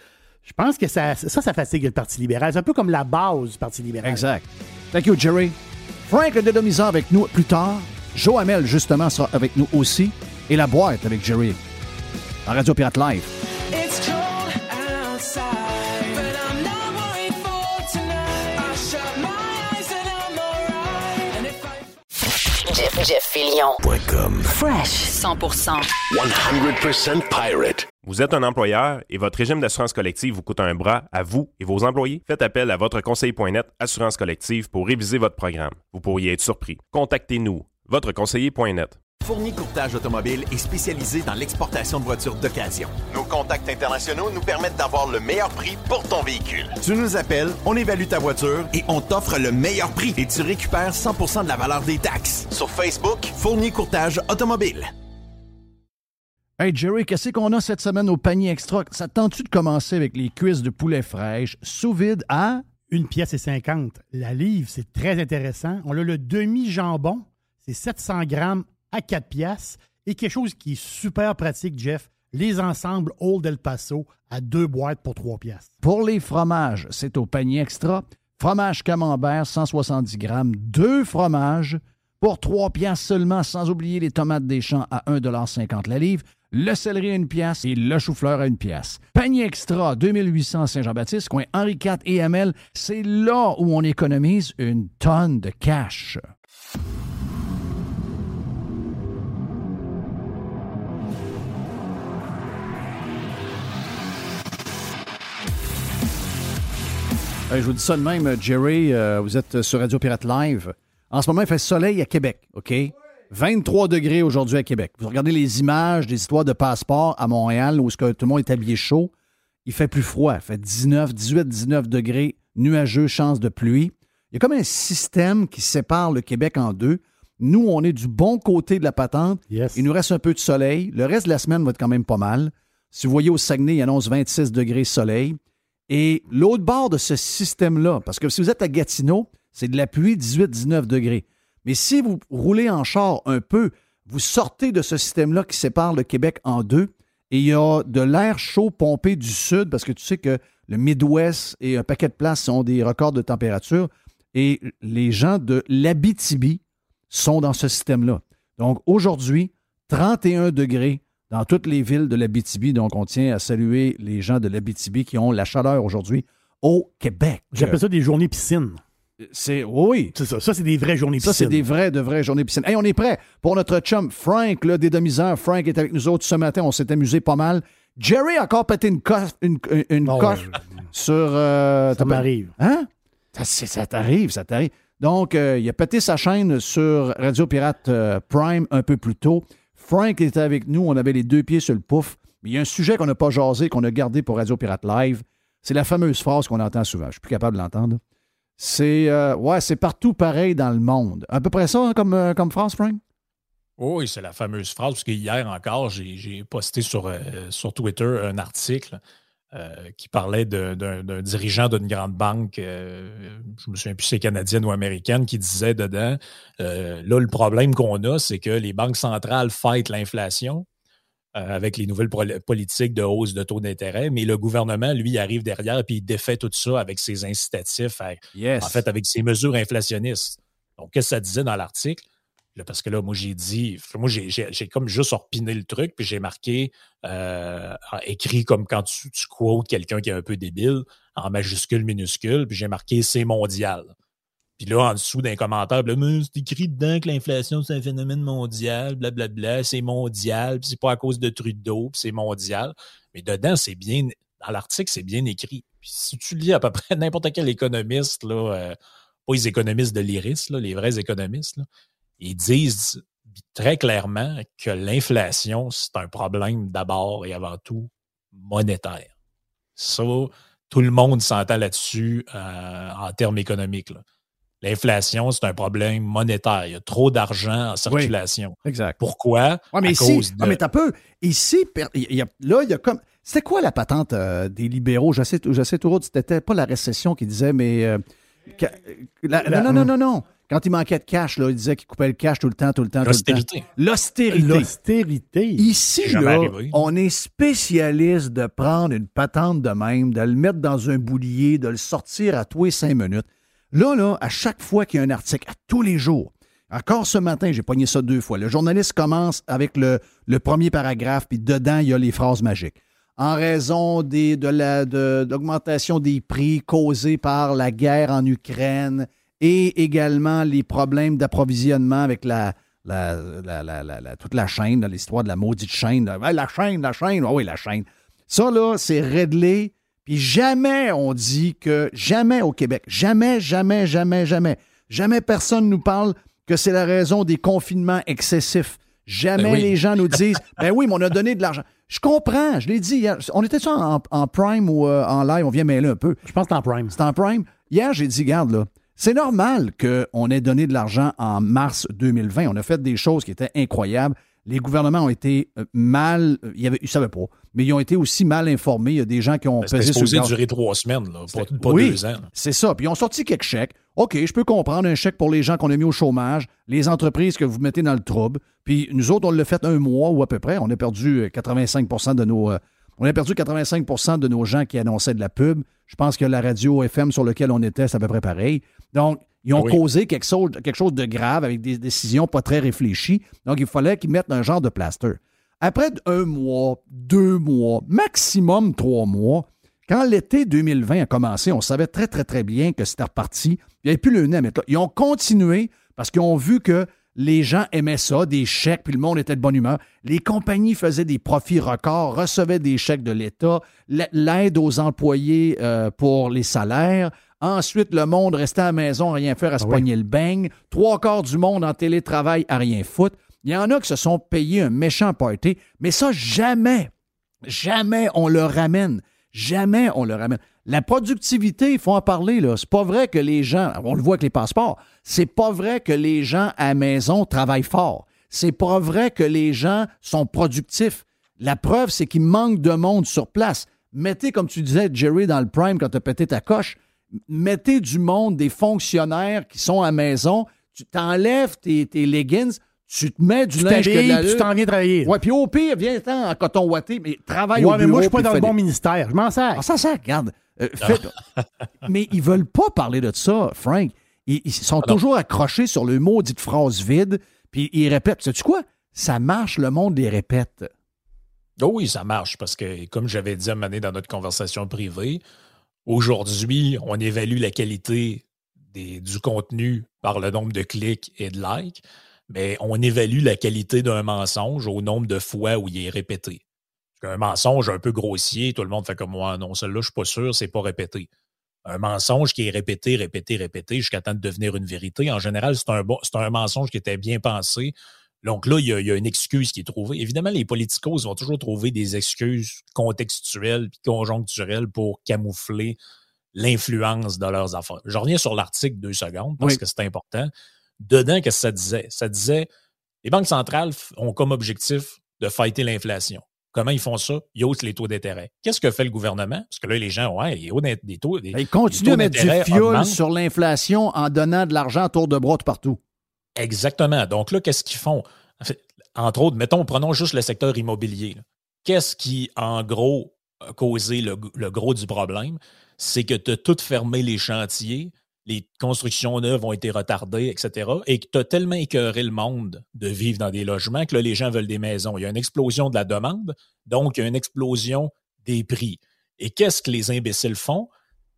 [SPEAKER 4] Je pense que ça, ça, ça fatigue le Parti libéral. C'est un peu comme la base du Parti libéral.
[SPEAKER 1] Exact. Thank you, Jerry. Frank Dedomisa avec nous plus tard. Joe Hamel, justement, sera avec nous aussi. Et la boîte avec Jerry. En Radio Pirate Live.
[SPEAKER 7] It's cold outside, but I'm not worried for tonight. I shut my eyes and I'm alright. And if I
[SPEAKER 8] Jeff, Jeff Fillion.
[SPEAKER 3] .com.
[SPEAKER 8] Fresh 100%.
[SPEAKER 3] 100% pirate.
[SPEAKER 2] Vous êtes un employeur et votre régime d'assurance collective vous coûte un bras à vous et vos employés? Faites appel à votre conseiller.net Assurance collective pour réviser votre programme. Vous pourriez être surpris. Contactez-nous, votre conseiller.net.
[SPEAKER 8] Fournier Courtage Automobile est spécialisé dans l'exportation de voitures d'occasion. Nos contacts internationaux nous permettent d'avoir le meilleur prix pour ton véhicule. Tu nous appelles, on évalue ta voiture et on t'offre le meilleur prix et tu récupères 100% de la valeur des taxes. Sur Facebook, Fournier Courtage Automobile.
[SPEAKER 1] Hey Jerry, qu'est-ce qu'on a cette semaine au panier extra? Ça te tente-tu de commencer avec les cuisses de poulet fraîche sous vide à?
[SPEAKER 4] Une pièce et 50. La livre, c'est très intéressant. On a le demi-jambon, c'est 700 grammes à 4 piastres. Et quelque chose qui est super pratique, Jeff, les ensembles Old El Paso à deux boîtes pour 3 piastres.
[SPEAKER 1] Pour les fromages, c'est au panier extra. Fromage camembert, 170 grammes, deux fromages pour 3 piastres seulement, sans oublier les tomates des champs à 1,50 la livre, le céleri à une pièce et le chou-fleur à une pièce. Panier extra, 2800 Saint-Jean-Baptiste, coin Henri IV et ML, c'est là où on économise une tonne de cash. Je vous dis ça de même, Jerry, euh, vous êtes sur Radio Pirate Live. En ce moment, il fait soleil à Québec, OK? 23 degrés aujourd'hui à Québec. Vous regardez les images des histoires de passeport à Montréal où est-ce que tout le monde est habillé chaud. Il fait plus froid. Il fait 19, 18, 19 degrés, nuageux, chance de pluie. Il y a comme un système qui sépare le Québec en deux. Nous, on est du bon côté de la patente.
[SPEAKER 4] Yes.
[SPEAKER 1] Il nous reste un peu de soleil. Le reste de la semaine va être quand même pas mal. Si vous voyez au Saguenay, il annonce 26 degrés soleil. Et l'autre bord de ce système-là, parce que si vous êtes à Gatineau, c'est de la pluie 18-19 degrés. Mais si vous roulez en char un peu, vous sortez de ce système-là qui sépare le Québec en deux, et il y a de l'air chaud pompé du sud, parce que tu sais que le Midwest et un paquet de places sont des records de température, et les gens de l'Abitibi sont dans ce système-là. Donc aujourd'hui, 31 degrés dans toutes les villes de l'Abitibi. Donc on tient à saluer les gens de l'Abitibi qui ont la chaleur aujourd'hui au Québec.
[SPEAKER 4] J'appelle ça des journées piscine.
[SPEAKER 1] C'est oui.
[SPEAKER 4] C'est ça. Ça, c'est des vraies journées
[SPEAKER 1] Ça,
[SPEAKER 4] piscine.
[SPEAKER 1] c'est des vraies, de vraies journées piscine. Hey, on est prêt pour notre chum Frank, là, des demi-heures. Frank est avec nous autres ce matin. On s'est amusé pas mal. Jerry a encore pété une coche, une, une
[SPEAKER 4] Oh,
[SPEAKER 1] coche
[SPEAKER 4] ouais.
[SPEAKER 1] sur. euh,
[SPEAKER 4] Ça m'arrive.
[SPEAKER 1] Hein? Ça, ça t'arrive, ça t'arrive. Donc, euh, il a pété sa chaîne sur Radio Pirate euh, Prime un peu plus tôt. Frank était avec nous. On avait les deux pieds sur le pouf. Il y a un sujet qu'on n'a pas jasé, qu'on a gardé pour Radio Pirate Live. C'est la fameuse phrase qu'on entend souvent. Je suis plus capable de l'entendre. C'est euh, ouais, c'est partout pareil dans le monde. À peu près ça hein, comme, euh, comme phrase, Frank?
[SPEAKER 9] Oh Oui, c'est la fameuse phrase, parce que hier encore, j'ai posté euh, sur Twitter un article euh, qui parlait d'un dirigeant d'une grande banque, euh, je me souviens plus si c'est canadienne ou américaine, qui disait dedans, euh, là, le problème qu'on a, c'est que les banques centrales fêtent l'inflation euh, avec les nouvelles politiques de hausse de taux d'intérêt, mais le gouvernement, lui, arrive derrière et il défait tout ça avec ses incitatifs, à-
[SPEAKER 1] Yes.
[SPEAKER 9] en fait, avec ses mesures inflationnistes. Donc, qu'est-ce que ça disait dans l'article? Parce que là, moi, j'ai dit, moi, j'ai- comme juste repiné le truc, puis j'ai marqué, euh, écrit comme quand tu, tu quotes quelqu'un qui est un peu débile, en majuscule, minuscule, puis j'ai marqué c'est mondial. Puis là, en dessous d'un commentaire, c'est écrit dedans que l'inflation, c'est un phénomène mondial, blablabla, c'est mondial, puis c'est pas à cause de Trudeau, puis c'est mondial. Mais dedans, c'est bien, dans l'article, c'est bien écrit. Puis si tu lis à peu près n'importe quel économiste, là, euh, pas les économistes de l'IRIS, les vrais économistes, ils disent très clairement que l'inflation, c'est un problème d'abord et avant tout monétaire. Ça, tout le monde s'entend là-dessus euh, en termes économiques. là. L'inflation, c'est un problème monétaire. Il y a trop d'argent en circulation.
[SPEAKER 1] Exact.
[SPEAKER 9] Pourquoi?
[SPEAKER 1] Ouais, mais
[SPEAKER 9] à
[SPEAKER 1] ici,
[SPEAKER 9] cause de...
[SPEAKER 1] ouais, mais t'as peu. Ici, per- il y a- là, il y a comme. C'était quoi la patente euh, des libéraux? Je sais, je sais toujours, c'était pas la récession qui disait, mais. euh, que- la-
[SPEAKER 4] La-
[SPEAKER 1] non, non, non, non, non. Quand il manquait de cash, là, il disait qu'il coupait le cash tout le temps, tout le temps, tout le temps.
[SPEAKER 9] L'austérité.
[SPEAKER 1] L'austérité.
[SPEAKER 4] L'austérité.
[SPEAKER 1] Ici, là,
[SPEAKER 9] arrivé.
[SPEAKER 1] on est spécialiste de prendre une patente de même, de le mettre dans un boulier, de le sortir à tous les cinq minutes. Là, là, à chaque fois qu'il y a un article, à tous les jours, encore ce matin, j'ai pogné ça deux fois. Le journaliste commence avec le, le premier paragraphe, puis dedans, il y a les phrases magiques. En raison des, de la, de- d'augmentation des prix causés par la guerre en Ukraine et également les problèmes d'approvisionnement avec la, la, la- la- la- la- toute la chaîne, l'histoire de la maudite chaîne. la chaîne, la chaîne, ah oui, la chaîne. Ça, là, c'est réglé. Puis jamais on dit que, jamais au Québec, jamais, jamais, jamais, jamais, jamais personne nous parle que c'est la raison des confinements excessifs. Jamais
[SPEAKER 9] Ben oui.
[SPEAKER 1] les gens nous disent, ben oui, mais on a donné de l'argent. Je comprends, je l'ai dit hier. On était ça en, en prime ou euh, en live, on vient mêler un peu.
[SPEAKER 4] Je pense que c'est en prime.
[SPEAKER 1] C'est en prime. Hier, j'ai dit, garde là, c'est normal qu'on ait donné de l'argent en mars 2020. On a fait des choses qui étaient incroyables. Les gouvernements ont été euh, mal, euh, ils ne savaient pas, mais ils ont été aussi mal informés. Il y a des gens qui ont
[SPEAKER 9] Ben,
[SPEAKER 1] pesé sur le
[SPEAKER 9] durer trois semaines, là, pas,
[SPEAKER 1] oui,
[SPEAKER 9] deux ans.
[SPEAKER 1] C'est ça. Puis ils ont sorti quelques chèques. OK, je peux comprendre un chèque pour les gens qu'on a mis au chômage, les entreprises que vous mettez dans le trouble. Puis nous autres, on l'a fait un mois ou à peu près. On a perdu euh, 85 de nos. euh, on a perdu 85% de nos gens qui annonçaient de la pub. Je pense que la radio FM sur laquelle on était, c'est à peu près pareil. Donc, ils ont
[SPEAKER 9] Oui.
[SPEAKER 1] causé quelque chose, quelque chose de grave avec des décisions pas très réfléchies. Donc, il fallait qu'ils mettent un genre de plaster. Après un mois, deux mois, maximum trois mois, quand l'été 2020 a commencé, on savait très, très, très bien que c'était reparti. Il n'y avait plus le nez à mettre là. Ils ont continué parce qu'ils ont vu que les gens aimaient ça, des chèques, puis le monde était de bonne humeur. Les compagnies faisaient des profits records, recevaient des chèques de l'État, la- l'aide aux employés euh, pour les salaires. Ensuite, le monde restait à la maison à rien faire, à se
[SPEAKER 4] oui.
[SPEAKER 1] pogner le beigne. Trois quarts du monde en télétravail à rien foutre. Il y en a qui se sont payés un méchant party, mais ça, jamais, jamais on le ramène. Jamais on le ramène. La productivité, il faut en parler, là. C'est pas vrai que les gens, on le voit avec les passeports, c'est pas vrai que les gens à la maison travaillent fort. C'est pas vrai que les gens sont productifs. La preuve, c'est qu'il manque de monde sur place. Mettez, comme tu disais, Jerry, dans le prime quand tu as pété ta coche, mettez du monde, des fonctionnaires qui sont à la maison, tu t'enlèves tes, tes leggings, tu te mets du
[SPEAKER 4] Tu
[SPEAKER 1] linge que de
[SPEAKER 4] t'habilles,
[SPEAKER 1] la
[SPEAKER 4] puis tu t'en viens travailler.
[SPEAKER 1] Ouais, puis au pire, viens-t'en en coton ouaté, mais travaille
[SPEAKER 4] Ouais,
[SPEAKER 1] au
[SPEAKER 4] mais
[SPEAKER 1] bureau.
[SPEAKER 4] moi, je suis pas dans le bon ministère. Je m'en sers.
[SPEAKER 1] ah, ça, ça, regarde. euh, mais ils veulent pas parler de ça, Frank. Ils, ils sont
[SPEAKER 9] Ah
[SPEAKER 1] toujours accrochés sur le maudite phrase vide, puis ils répètent. Sais-tu quoi? Ça marche, le monde les répète.
[SPEAKER 9] Oh oui, ça marche parce que, comme j'avais dit à un moment donné dans notre conversation privée, aujourd'hui, on évalue la qualité du contenu par le nombre de clics et de likes, mais on évalue la qualité d'un mensonge au nombre de fois où il est répété. Qu'un mensonge un peu grossier, tout le monde fait comme moi, non, celle-là, je suis pas sûr, c'est pas répété. Un mensonge qui est répété, répété, répété jusqu'à temps de devenir une vérité, en général, c'est un, un mensonge qui était bien pensé, donc là, il y, a, il y a une excuse qui est trouvée. Évidemment, les politicos vont toujours trouver des excuses contextuelles puis conjoncturelles pour camoufler l'influence de leurs affaires. Je reviens sur l'article deux secondes parce
[SPEAKER 1] Oui.
[SPEAKER 9] que c'est important. Dedans, qu'est-ce que ça disait? Ça disait les banques centrales ont comme objectif de fighter l'inflation. Comment ils font ça? Ils haussent les taux d'intérêt. Qu'est-ce que fait le gouvernement? Parce que là, les gens, ouais, les hauts d'int- des taux. des-
[SPEAKER 1] Ils continuent à mettre du fioul sur l'inflation en donnant de l'argent à tour de bras tout partout.
[SPEAKER 9] Exactement. Donc là, qu'est-ce qu'ils font? Entre autres, mettons, prenons juste le secteur immobilier. Qu'est-ce qui, en gros, a causé le, le gros du problème? C'est que tu as tout fermé les chantiers, les constructions neuves ont été retardées, etc. Et que tu as tellement écœuré le monde de vivre dans des logements que là, les gens veulent des maisons. Il y a une explosion de la demande, donc il y a une explosion des prix. Et qu'est-ce que les imbéciles font?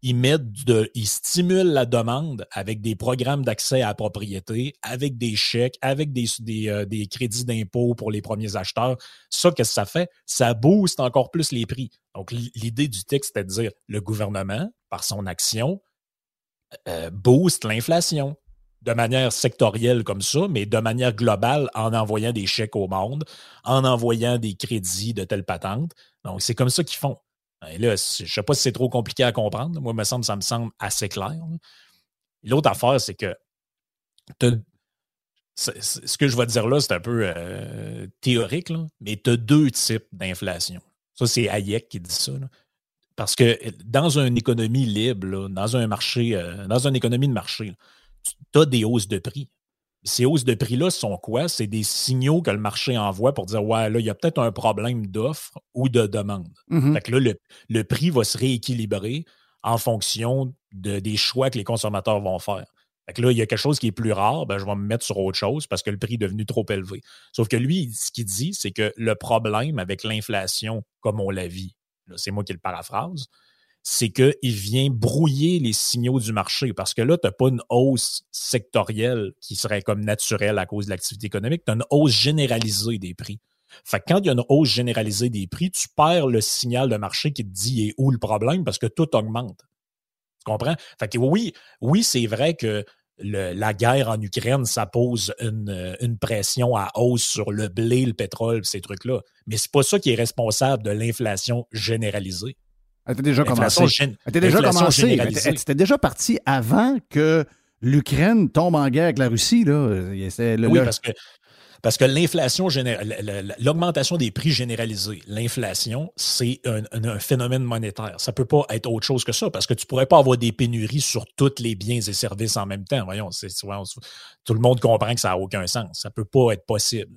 [SPEAKER 9] Ils stimulent la demande avec des programmes d'accès à la propriété, avec des chèques, avec euh, des crédits d'impôt pour les premiers acheteurs. Ça, qu'est-ce que ça fait? Ça booste encore plus les prix. Donc, l'idée du texte, c'est de dire le gouvernement, par son action, euh, booste l'inflation de manière sectorielle comme ça, mais de manière globale en envoyant des chèques au monde, en envoyant des crédits de telle patente. Donc, c'est comme ça qu'ils font. Et là, je ne sais pas si c'est trop compliqué à comprendre. Moi, me semble, ça me semble assez clair. L'autre affaire, c'est que c'est- ce que je vais dire là, c'est un peu euh, théorique, là, mais tu as deux types d'inflation. Ça, c'est Hayek qui dit ça. Parce que dans une économie libre, dans un marché, euh, dans une économie de marché, tu as des hausses de prix. Ces hausses de prix-là sont quoi? C'est des signaux que le marché envoie pour dire Ouais, là, il y a peut-être un problème d'offre ou de demande.
[SPEAKER 1] Mhm.
[SPEAKER 9] Fait que là, le, le prix va se rééquilibrer en fonction de- des choix que les consommateurs vont faire. Fait que là, il y a quelque chose qui est plus rare, ben, je vais me mettre sur autre chose parce que le prix est devenu trop élevé. Sauf que lui, ce qu'il dit, c'est que le problème avec l'inflation, comme on la vit, c'est moi qui le paraphrase, c'est qu'il vient brouiller les signaux du marché parce que là, tu n'as pas une hausse sectorielle qui serait comme naturelle à cause de l'activité économique, tu as une hausse généralisée des prix. Fait que quand il y a une hausse généralisée des prix, tu perds le signal de marché qui te dit est où le problème? Parce que tout augmente. Tu comprends? Fait oui, oui, c'est vrai que la guerre en Ukraine, ça pose une, une pression à hausse sur le blé, le pétrole, ces trucs-là. Mais c'est pas ça qui est responsable de l'inflation généralisée.
[SPEAKER 1] Elle était déjà commencée.
[SPEAKER 9] gén-
[SPEAKER 1] Elle était déjà commencée. Elle
[SPEAKER 9] généralisée.
[SPEAKER 1] était- elle était déjà partie avant que l'Ukraine tombe en guerre avec la Russie. Là. C'était le-
[SPEAKER 9] Oui,
[SPEAKER 1] le-
[SPEAKER 9] parce que, parce que l'inflation, l'augmentation des prix généralisés, l'inflation, c'est un, phénomène monétaire. Ça peut pas être autre chose que ça, parce que tu pourrais pas avoir des pénuries sur tous les biens et services en même temps. Voyons, c'est- voyons, tout le monde comprend que ça n'a aucun sens. Ça peut pas être possible.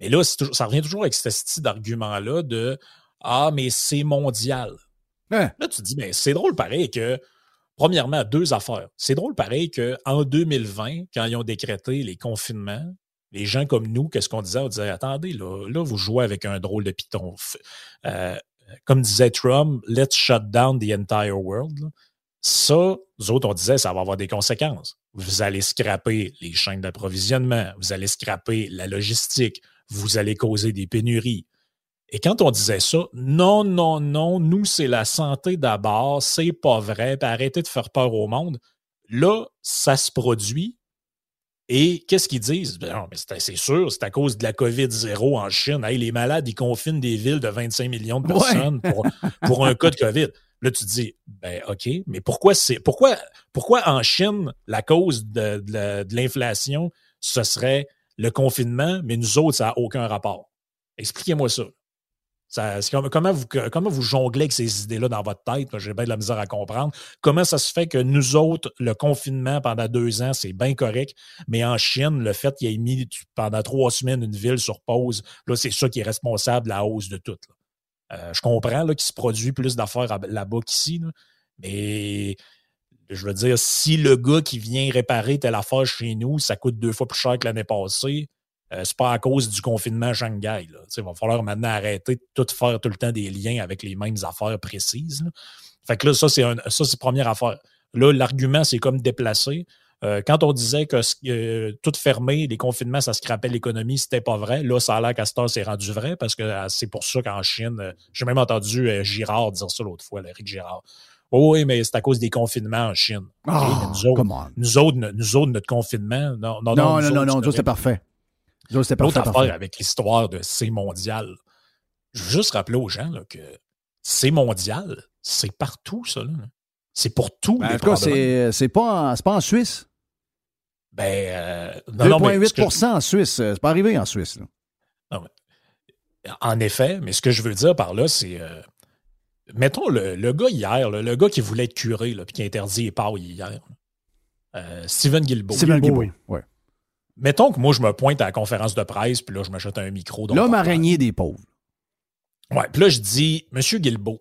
[SPEAKER 9] Et là, toujours- ça revient toujours avec ce style d'argument-là de Ah, mais c'est mondial. Là, tu te dis, ben, c'est drôle pareil que, premièrement, deux affaires. C'est drôle pareil qu'en 2020, quand ils ont décrété les confinements, les gens comme nous, qu'est-ce qu'on disait? On disait, attendez, là, là, vous jouez avec un drôle de piton. Euh, comme disait Trump, let's shut down the entire world. Ça, nous autres, on disait, ça va avoir des conséquences. Vous allez scraper les chaînes d'approvisionnement, vous allez scraper la logistique, vous allez causer des pénuries. Et quand on disait ça, non, non, non, nous, c'est la santé d'abord, c'est pas vrai, puis arrêtez de faire peur au monde. Là, ça se produit. Et qu'est-ce qu'ils disent? Ben c'est sûr, c'est à cause de la COVID-0 en Chine. Hey, les malades, ils confinent des villes de 25 millions de
[SPEAKER 1] Ouais.
[SPEAKER 9] personnes pour, pour un cas de COVID. Là, tu te dis, ben OK, mais pourquoi c'est pourquoi, pourquoi en Chine, la cause de, de l'inflation, ce serait le confinement, mais nous autres, ça n'a aucun rapport? Expliquez-moi ça. Comment, vous, jonglez avec ces idées-là dans votre tête? J'ai bien de la misère à comprendre. Comment ça se fait que nous autres, le confinement pendant deux ans, c'est bien correct, mais en Chine, le fait qu'il ait mis pendant trois semaines une ville sur pause, là, c'est ça qui est responsable de la hausse de tout. Euh, je comprends qu'il se produit plus d'affaires là-bas qu'ici, mais je veux dire, si le gars qui vient réparer telle affaire chez nous, ça coûte deux fois plus cher que l'année passée, euh, c'est pas à cause du confinement à Shanghai. Là. Il va falloir maintenant arrêter de tout faire tout le temps des liens avec les mêmes affaires précises. là. Fait que là, ça, c'est un, ça, c'est première affaire. Là, l'argument, c'est comme déplacé. Euh, quand on disait que euh, tout fermé, les confinements, ça scrapait l'économie, c'était pas vrai. Là, ça a l'air qu'à c'est rendu vrai parce que euh, c'est pour ça qu'en Chine, j'ai même entendu Girard dire ça l'autre fois, Eric Girard. Oh oui, mais c'est à cause des confinements en Chine. Mais nous, autres,
[SPEAKER 1] come on.
[SPEAKER 9] nous, autres, no- nous autres, notre confinement, non, non,
[SPEAKER 1] Non,
[SPEAKER 9] non,
[SPEAKER 1] non,
[SPEAKER 9] nous
[SPEAKER 1] non, c'était parfait.
[SPEAKER 9] L'autre affaire
[SPEAKER 1] parfait.
[SPEAKER 9] avec l'histoire de c'est mondial, je veux juste rappeler aux gens là, que c'est mondial, c'est partout, ça. là. C'est pour tous
[SPEAKER 1] Ben,
[SPEAKER 9] les
[SPEAKER 1] en tout cas,
[SPEAKER 9] problèmes.
[SPEAKER 1] c'est c'est pas, en- c'est pas en Suisse.
[SPEAKER 9] Ben, euh, non, non, mais ce que
[SPEAKER 1] 2,8 en Suisse. euh, C'est pas arrivé en Suisse. là.
[SPEAKER 9] je- en effet, mais ce que je veux dire par là, c'est. euh, mettons le, le gars hier, là, le gars qui voulait être curé, là, puis qui a interdit les hier. là. Euh, Steven Guilbeault.
[SPEAKER 1] Steven
[SPEAKER 4] Guilbeault,
[SPEAKER 1] ouais.
[SPEAKER 9] Mettons que moi, je me pointe à la conférence de presse, puis là, je m'achète un micro.
[SPEAKER 1] L'homme araignée des pauvres.
[SPEAKER 9] Ouais, puis là, je dis, Monsieur Guilbeault,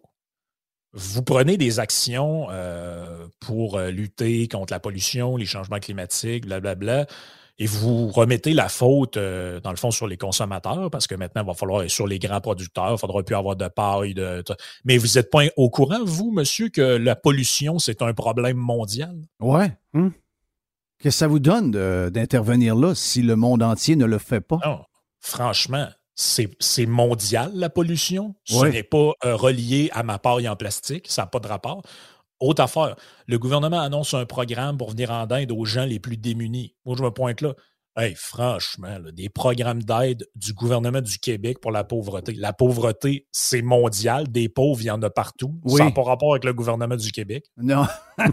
[SPEAKER 9] vous prenez des actions euh, pour euh, lutter contre la pollution, les changements climatiques, blablabla, et vous remettez la faute, euh, dans le fond, sur les consommateurs, parce que maintenant, il va falloir, sur les grands producteurs, il ne faudra plus avoir de paille. De, mais vous n'êtes pas au courant, vous, monsieur, que la pollution, c'est un problème mondial?
[SPEAKER 1] Ouais.
[SPEAKER 4] Hmm.
[SPEAKER 1] Qu'est-ce que ça vous donne d'intervenir là si le monde entier ne le fait pas?
[SPEAKER 9] Non, franchement, c'est mondial, la pollution. Ce n'est pas euh, relié à ma paille en plastique. Ça n'a pas de rapport. Autre affaire, le gouvernement annonce un programme pour venir en aide aux gens les plus démunis. Moi, je me pointe là. Hey, franchement, là, des programmes d'aide du gouvernement du Québec pour la pauvreté. La pauvreté, c'est mondial. Des pauvres, il y en a partout.
[SPEAKER 1] Oui.
[SPEAKER 9] Pas rapport avec le gouvernement du Québec.
[SPEAKER 1] Non.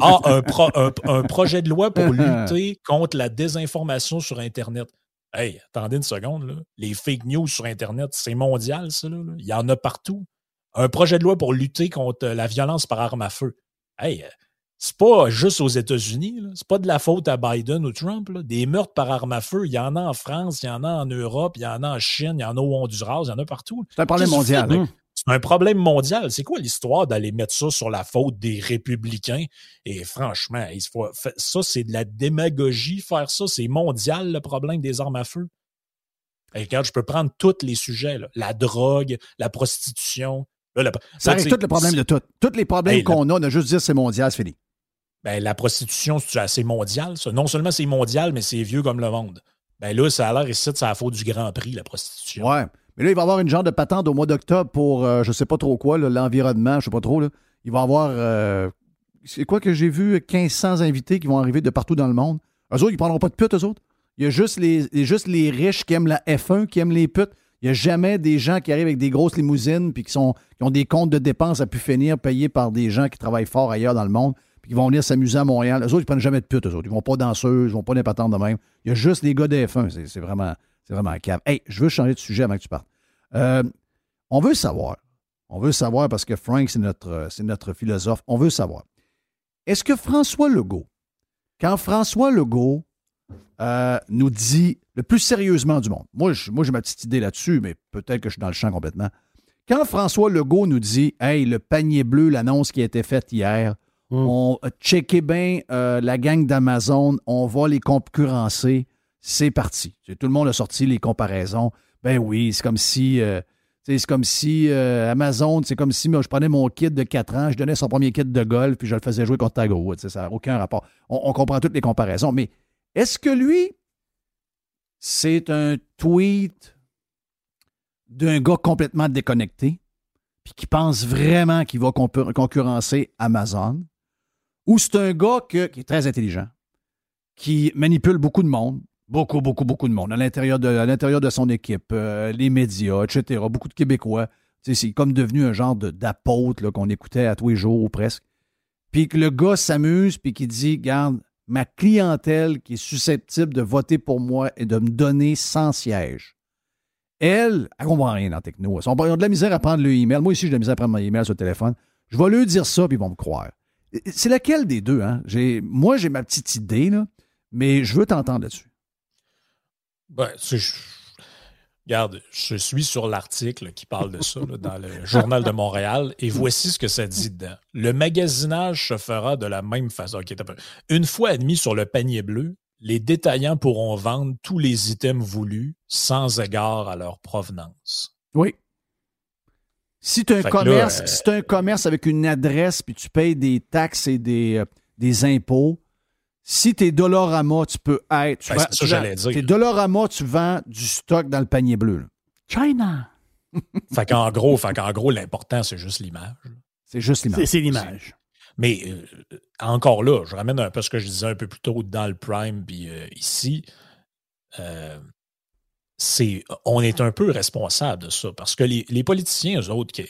[SPEAKER 9] Ah, un, pro- un- un projet de loi pour lutter contre la désinformation sur Internet. Hey, attendez une seconde, là. Les fake news sur Internet, c'est mondial, ça, là. Il y en a partout. Un projet de loi pour lutter contre la violence par arme à feu. Hey, euh, c'est pas juste aux États-Unis. C'est pas de la faute à Biden ou Trump, là. Des meurtres par arme à feu, il y en a en France, il y en a en Europe, il y en a en Chine, il y en a au Honduras, il y en a partout.
[SPEAKER 1] C'est un problème mondial. hein?
[SPEAKER 9] C'est un problème mondial. C'est quoi l'histoire d'aller mettre ça sur la faute des républicains? Et franchement, il faut- ça, c'est de la démagogie, faire ça. C'est mondial, le problème des armes à feu. Et regarde, je peux prendre tous les sujets. là. La drogue, la prostitution, Là, le-
[SPEAKER 1] Ça règle tous les problèmes de tout. Tous les problèmes
[SPEAKER 9] Hey, la-
[SPEAKER 1] qu'on a, on a juste dire c'est mondial, c'est fini.
[SPEAKER 9] Ben, la prostitution, c'est assez mondial. Non seulement c'est mondial, mais c'est vieux comme le monde. Ben là, ça a l'air ici, ça a faute du Grand Prix, la prostitution.
[SPEAKER 1] Ouais. Mais là, il va y avoir une genre de patente au mois d'octobre pour euh, je sais pas trop quoi, l'environnement, je sais pas trop. Il va y avoir. euh, c'est quoi que j'ai vu 1500 invités qui vont arriver de partout dans le monde. Eux autres, ils prendront pas de putes, eux autres. Il y a juste les, juste les riches qui aiment la F1, qui aiment les putes. Il n'y a jamais des gens qui arrivent avec des grosses limousines puis qui, sont, qui ont des comptes de dépenses à pu finir payés par des gens qui travaillent fort ailleurs dans le monde qui vont venir s'amuser à Montréal. Eux autres, ils prennent jamais de putes, eux autres. Ils vont pas danseuses, ils vont pas des patentes de même. Il y a juste les gars de F1. C'est, vraiment, c'est vraiment cave. Hey, je veux changer de sujet avant que tu partes. Euh, on veut savoir. On veut savoir parce que Frank, c'est notre, euh, notre philosophe. On veut savoir. Est-ce que François Legault, quand François Legault euh, nous dit le plus sérieusement du monde, moi, moi j'ai ma petite idée là-dessus, mais peut-être que je suis dans le champ complètement. Quand François Legault nous dit Hey, le panier bleu, l'annonce qui a été faite hier, on a checké bien euh, la gang d'Amazon, on va les concurrencer, c'est parti. Tout le monde a sorti les comparaisons. Ben oui, c'est comme si. euh, c'est comme si euh, Amazon, c'est comme si moi, je prenais mon kit de 4 ans, je donnais son premier kit de golf, puis je le faisais jouer contre Tiger Ça n'a aucun rapport. On, on comprend toutes les comparaisons. Mais est-ce que lui, c'est un tweet d'un gars complètement déconnecté, puis qui pense vraiment qu'il va concur- concurrencer Amazon, ou c'est un gars qui est très intelligent, qui manipule beaucoup de monde, beaucoup, beaucoup, beaucoup de monde, à l'intérieur de, son équipe, euh, les médias, etc., beaucoup de Québécois. C'est comme devenu un genre d'apôtre qu'on écoutait à tous les jours ou presque. Puis que le gars s'amuse, puis qui dit, garde, ma clientèle qui est susceptible de voter pour moi et de me donner 100 sièges, elle, elle comprend rien en techno. Ils ont de la misère à prendre le email. Moi, ici, j'ai de la misère à prendre mon email sur le téléphone. Je vais leur dire ça, puis ils vont me croire. C'est laquelle des deux, hein? Moi, j'ai ma petite idée, là, mais je veux t'entendre là-dessus.
[SPEAKER 9] Ben, je- Regarde, je suis sur l'article qui parle de ça là, dans le Journal de Montréal et voici ce que ça dit dedans. Le magasinage se fera de la même façon. Une fois admis sur le panier bleu, les détaillants pourront vendre tous les items voulus sans égard à leur provenance.
[SPEAKER 1] Oui. Si tu as un
[SPEAKER 9] Fait que là,
[SPEAKER 1] commerce,
[SPEAKER 9] euh,
[SPEAKER 1] si un commerce avec une adresse, puis tu payes des taxes et des, euh, des impôts, si t'es Dollarama, tu peux être. tu
[SPEAKER 9] Ben,
[SPEAKER 1] vends-
[SPEAKER 9] ça
[SPEAKER 1] tu
[SPEAKER 9] j'allais dire.
[SPEAKER 1] T'es Dollarama, tu vends du stock dans le panier bleu. là. China.
[SPEAKER 9] Fait qu'en gros, fait qu'en gros, l'important, c'est juste l'image.
[SPEAKER 1] C'est juste l'image.
[SPEAKER 4] C'est c'est l'image.
[SPEAKER 9] Mais euh, encore là, je ramène un peu ce que je disais un peu plus tôt dans le Prime, puis euh, ici, euh, on est un peu responsable de ça, parce que les, politiciens, eux autres,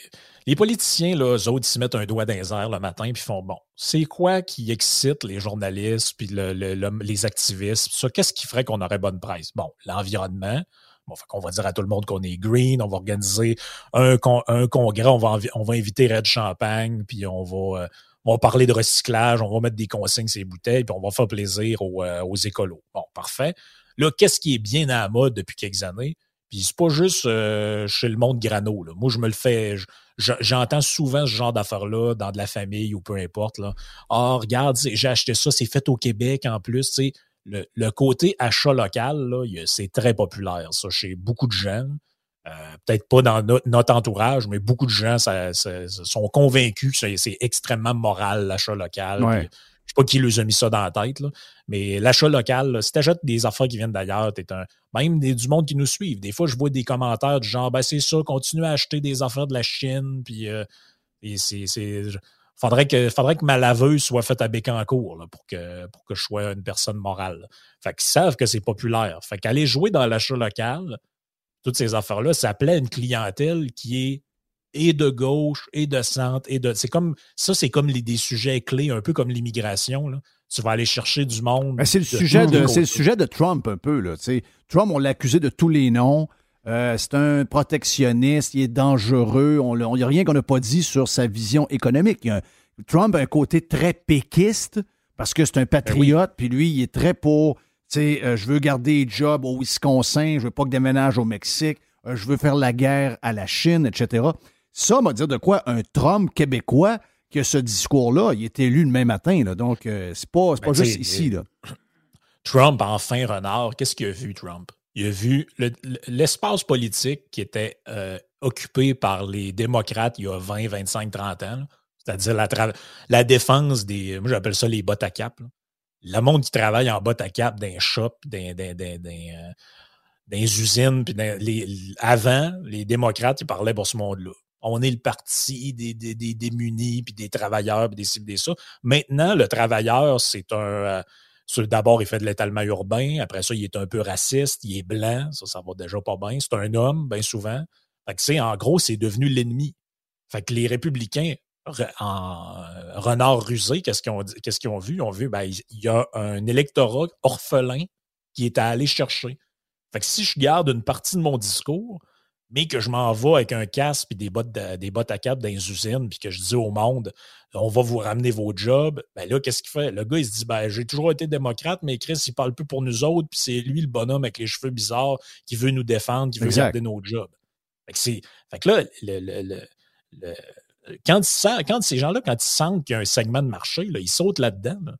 [SPEAKER 9] les politiciens, là, eux autres, ils se mettent un doigt dans les le matin, puis font, bon, c'est quoi qui excite les journalistes, puis le- le- le- les activistes, qu'est-ce qui ferait qu'on aurait bonne presse? Bon, l'environnement, Bon, qu'on va dire à tout le monde qu'on est green, on va organiser un, con- un congrès, on va, on inviter Red Champagne, puis on va, euh, on va parler de recyclage, on va mettre des consignes sur les bouteilles, puis on va faire plaisir aux, euh, aux écolos. Bon, parfait. Là, qu'est-ce qui est bien à la mode depuis quelques années? Puis c'est pas juste euh, chez le monde grano. Là. Moi, je me le fais. je- je- J'entends souvent ce genre d'affaires-là dans de la famille ou peu importe. Là. Ah, regarde, j'ai acheté ça, c'est fait au Québec en plus. Le, le côté achat local, c'est très populaire, ça, chez beaucoup de gens. Euh, Peut-être pas dans no- notre entourage, mais beaucoup de gens ça- ça- ça sont convaincus que c'est- extrêmement moral, l'achat local.
[SPEAKER 1] Ouais.
[SPEAKER 9] Sais pas qui les a mis ça dans la tête, mais l'achat local, si tu achètes des affaires qui viennent d'ailleurs, t'es un. Même des, du monde qui nous suivent. Des fois, je vois des commentaires du genre ben c'est ça, continue à acheter des affaires de la Chine, puis euh, c'est. je- Faudrait que, faudrait que ma laveuse soit faite à Bécancourt là, pour, que, pour que je sois une personne morale. Fait qu'ils savent que c'est populaire. Fait qu'aller jouer dans l'achat local, toutes ces affaires-là, ça plaît à une clientèle qui est et de gauche et de centre et de. C'est comme ça, c'est comme les, des sujets clés, un peu comme l'immigration. là. Tu vas aller chercher du monde.
[SPEAKER 1] Ben, c'est le
[SPEAKER 9] de
[SPEAKER 1] sujet de, c'est le sujet de Trump un peu. Là. Trump, on l'a accusé de tous les noms. Euh, c'est un protectionniste, il est dangereux. On il n'y a rien qu'on n'a pas dit sur sa vision économique. A Trump a un côté très péquiste parce que c'est un patriote, puis lui, il est très pour, tu sais, euh, je veux garder les jobs au Wisconsin, je veux pas que déménage au Mexique, euh, je veux faire la guerre à la Chine, etc. Ça m'a dire de quoi un Trump québécois qui a ce discours-là, il est élu le même matin. Là, donc, euh, c'est pas, c'est pas
[SPEAKER 9] Ben,
[SPEAKER 1] juste ici. Là.
[SPEAKER 9] Trump, enfin renard, qu'est-ce qu'il a vu, Trump? Il a vu le- le- l'espace politique qui était euh, occupé par les démocrates il y a 20, 25, 30 ans. C'est-à-dire la, la défense des. Moi, j'appelle ça les bottes à cap. là. Le monde qui travaille en bottes à cap d'un shop, d'un, les usines, puis dans les, avant, les démocrates, ils parlaient pour ce monde-là. On est le parti des, démunis, puis des travailleurs, puis des cibles, des ça. Maintenant, le travailleur, c'est un. euh, D'abord, il fait de l'étalement urbain. Après ça, il est un peu raciste. Il est blanc. Ça, ça va déjà pas bien. C'est un homme, bien souvent. Fait que, en gros, c'est devenu l'ennemi. Fait que les républicains, en euh, renard rusé, qu'est-ce qu'ils ont, ont vu? Ils ont vu, ben, il y a un électorat orphelin qui est à aller chercher. Fait que si je garde une partie de mon discours, mais que je m'en vais avec un casque et des bottes, de- des bottes à cap dans les usines, puis que je dis au monde, on va vous ramener vos jobs, ben là, qu'est-ce qu'il fait? Le gars, il se dit, ben, j'ai toujours été démocrate, mais Chris, il parle plus pour nous autres, puis c'est lui le bonhomme avec les cheveux bizarres qui veut nous défendre, qui veut
[SPEAKER 1] Exact.
[SPEAKER 9] garder nos jobs. Fait que, c'est, fait que là, le- le- le- le- quand, ils quand ces gens-là, quand ils sentent qu'il y a un segment de marché, là, ils sautent là-dedans. là.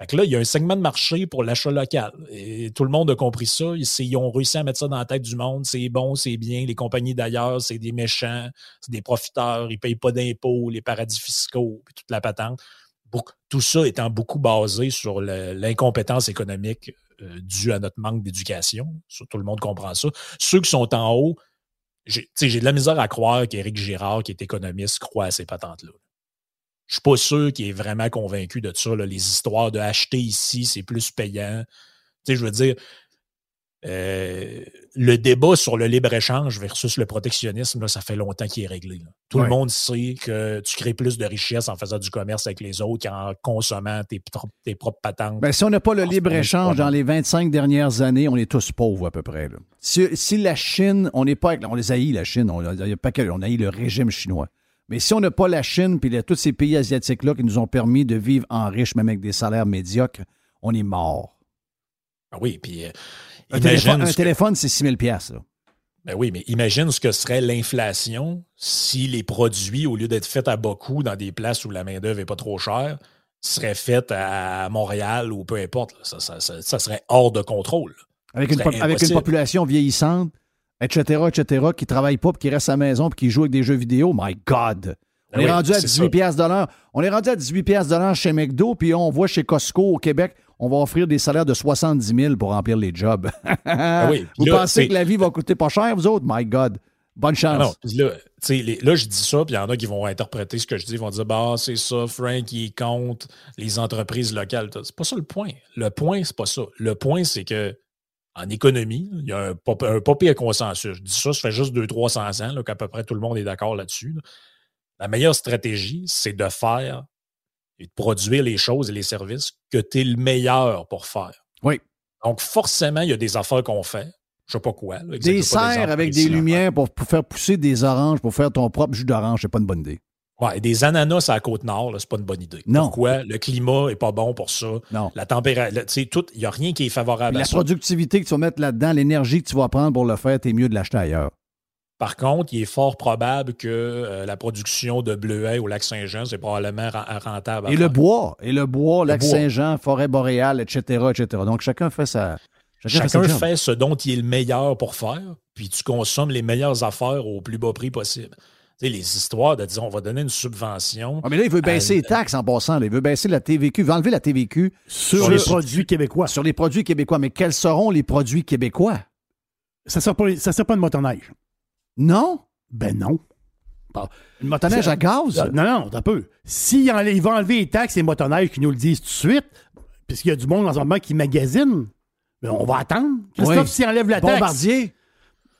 [SPEAKER 9] Fait que là, il y a un segment de marché pour l'achat local. Et tout le monde a compris ça. Ils, ont réussi à mettre ça dans la tête du monde. C'est bon, c'est bien. Les compagnies d'ailleurs, c'est des méchants, c'est des profiteurs. Ils ne payent pas d'impôts, les paradis fiscaux, puis toute la patente. Tout ça étant beaucoup basé sur l'incompétence économique euh, due à notre manque d'éducation. Tout le monde comprend ça. Ceux qui sont en haut, j'ai de la misère à croire qu'Éric Girard, qui est économiste, croit à ces patentes-là. Je suis pas sûr qu'il est vraiment convaincu de ça. là. Les histoires de acheter ici, c'est plus payant. Tu sais, je veux dire, euh, le débat sur le libre-échange versus le protectionnisme, là, ça fait longtemps qu'il est réglé. là. Tout
[SPEAKER 1] Ouais.
[SPEAKER 9] le monde sait que tu crées plus de richesse en faisant du commerce avec les autres qu'en consommant tes, pro- tes propres patentes.
[SPEAKER 1] Ben, si on n'a pas le
[SPEAKER 9] ce
[SPEAKER 1] libre-échange dans les 25 dernières années, on est tous pauvres à peu près. là. Si, si la Chine, on n'est pas avec, on les haït la Chine, on, on haït le régime chinois. Mais si on n'a pas la Chine puis tous ces pays asiatiques-là qui nous ont permis de vivre en riche, même avec des salaires médiocres, on est mort.
[SPEAKER 9] Ah oui, puis euh,
[SPEAKER 1] Un téléphone,
[SPEAKER 9] que-
[SPEAKER 1] c'est 6 000 piastres, là.
[SPEAKER 9] Ben oui, mais imagine ce que serait l'inflation si les produits, au lieu d'être faits à beaucoup dans des places où la main-d'œuvre n'est pas trop chère, seraient faits à Montréal ou peu importe. là. Ça, ça- ça- ça serait hors de contrôle.
[SPEAKER 1] Avec, une, avec population vieillissante, etc., etc., qui ne travaille pas puis qui reste à la maison puis qui joue avec des jeux vidéo, my God! On
[SPEAKER 9] Ben
[SPEAKER 1] est
[SPEAKER 9] oui,
[SPEAKER 1] rendu à
[SPEAKER 9] c'est
[SPEAKER 1] 18
[SPEAKER 9] ça.
[SPEAKER 1] piastres de l'heure. On est rendu à 18 piastres de l'heure chez McDo, puis on voit chez Costco au Québec, on va offrir des salaires de 70 000 pour remplir les jobs.
[SPEAKER 9] Ah oui,
[SPEAKER 1] vous
[SPEAKER 9] là,
[SPEAKER 1] pensez que la vie va coûter pas cher, vous autres? My God! Bonne
[SPEAKER 9] Ah
[SPEAKER 1] chance.
[SPEAKER 9] non, là, les- là, je dis ça, puis il y en a qui vont interpréter ce que je dis, ils vont dire Bah, c'est ça, Frank, il est contre les entreprises locales. C'est pas ça le point. Le point, c'est pas ça. Le point, c'est que en économie, il y a un pas, un pas pire consensus. Je dis ça, ça fait juste 200-300 ans là, qu'à peu près tout le monde est d'accord là-dessus. là. La meilleure stratégie, c'est de faire et de produire les choses et les services que tu es le meilleur pour faire.
[SPEAKER 1] Oui.
[SPEAKER 9] Donc, forcément, il y a des affaires qu'on fait. Je sais pas quoi. là,
[SPEAKER 1] Des serres avec des lumières pour, pour faire pousser des oranges, pour faire ton propre jus d'orange, c'est pas une bonne idée.
[SPEAKER 9] Ouais, des ananas à la côte nord, c'est pas une bonne idée.
[SPEAKER 1] Non.
[SPEAKER 9] Pourquoi? Le climat est pas bon pour ça.
[SPEAKER 1] Non.
[SPEAKER 9] La température, tu sais, tout, il n'y a rien qui est favorable
[SPEAKER 1] La
[SPEAKER 9] à ça.
[SPEAKER 1] productivité que tu vas mettre là-dedans, l'énergie que tu vas prendre pour le faire, t'es mieux de l'acheter ailleurs.
[SPEAKER 9] Par contre, il est fort probable que euh, la production de bleuets au lac Saint-Jean, c'est probablement ren- rentable. à
[SPEAKER 1] Et le bois, et le bois, lac. Saint-Jean, forêt boréale, etc., etc. Donc, chacun fait sa. Chacun, fait
[SPEAKER 9] ce dont il est le meilleur pour faire, puis tu consommes les meilleures affaires au plus bas prix possible. Tu sais, les histoires de dire on va donner une subvention.
[SPEAKER 1] Ah, mais là, il veut baisser
[SPEAKER 9] à-
[SPEAKER 1] les taxes en passant. là. Il veut baisser la TVQ. Il veut enlever la TVQ
[SPEAKER 4] Sur
[SPEAKER 1] sur
[SPEAKER 4] les
[SPEAKER 1] les,
[SPEAKER 4] produits québécois.
[SPEAKER 1] sur les produits québécois. Mais quels seront les produits québécois?
[SPEAKER 4] Ça ne sert, pas- ça sert pas de motoneige.
[SPEAKER 1] Non?
[SPEAKER 4] Ben non.
[SPEAKER 1] Une motoneige à gaz?
[SPEAKER 4] Non, non, t'as peu. S'il enlève- il va enlever les taxes et les motoneiges qui nous le disent tout de suite, puisqu'il y a du monde en ce moment qui magasine, ben on va attendre. Christophe,
[SPEAKER 1] Oui.
[SPEAKER 4] s'il enlève la taxe.
[SPEAKER 1] Bombardier?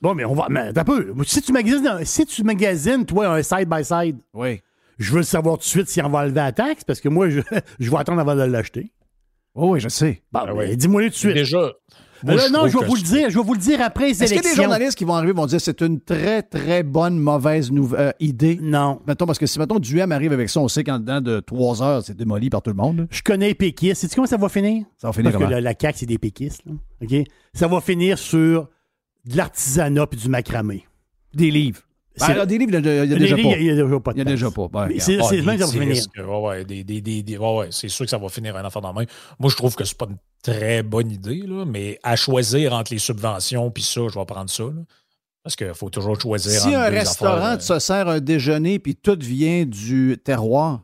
[SPEAKER 4] Bon, mais on va. Mais t'as peu. Si tu magasines, si tu magasines, toi, un side-by-side,
[SPEAKER 1] Oui.
[SPEAKER 4] je veux le savoir tout de suite s'il en va enlever la taxe, parce que moi, je, je vais attendre avant de l'acheter.
[SPEAKER 1] Oui, oui, je sais.
[SPEAKER 4] Bon,
[SPEAKER 9] Ah
[SPEAKER 4] ben,
[SPEAKER 9] oui.
[SPEAKER 4] dis-moi tout de suite.
[SPEAKER 9] Déjà. moi,
[SPEAKER 4] Là,
[SPEAKER 9] je
[SPEAKER 4] non, je vais vous le dire. Je vais vous le dire après les
[SPEAKER 1] Est-ce qu'il y a des journalistes qui vont arriver et vont dire c'est une très, très bonne, mauvaise euh, idée?
[SPEAKER 4] Non.
[SPEAKER 1] Mettons, parce que si, mettons, Duhem arrive avec ça, on sait qu'en dedans de trois heures, c'est démoli par tout le monde. là.
[SPEAKER 4] Je connais les péquistes. Sais-tu comment ça va finir?
[SPEAKER 1] Ça va finir
[SPEAKER 4] Parce que la, la CAQ, c'est des péquistes. là. OK? Ça va finir sur de l'artisanat puis du macramé.
[SPEAKER 1] Des livres.
[SPEAKER 4] C'est-
[SPEAKER 1] Ben, là, des livres, il y a, il y a déjà
[SPEAKER 4] livres,
[SPEAKER 1] pas.
[SPEAKER 4] Il y a déjà pas de
[SPEAKER 1] Il y a déjà pas. Ben.
[SPEAKER 4] C'est
[SPEAKER 9] Ah,
[SPEAKER 4] demain que ça va finir.
[SPEAKER 9] disques, ouais, ouais, des- des- des- des- ouais, ouais, c'est sûr que ça va finir un affaire dans la main. Moi, je trouve que c'est pas une très bonne idée, là, mais à choisir entre les subventions puis ça, je vais prendre ça. là. Parce qu'il faut toujours choisir.
[SPEAKER 1] Si
[SPEAKER 9] entre
[SPEAKER 1] un restaurant
[SPEAKER 9] affaires,
[SPEAKER 1] te se sert un déjeuner puis tout vient du terroir,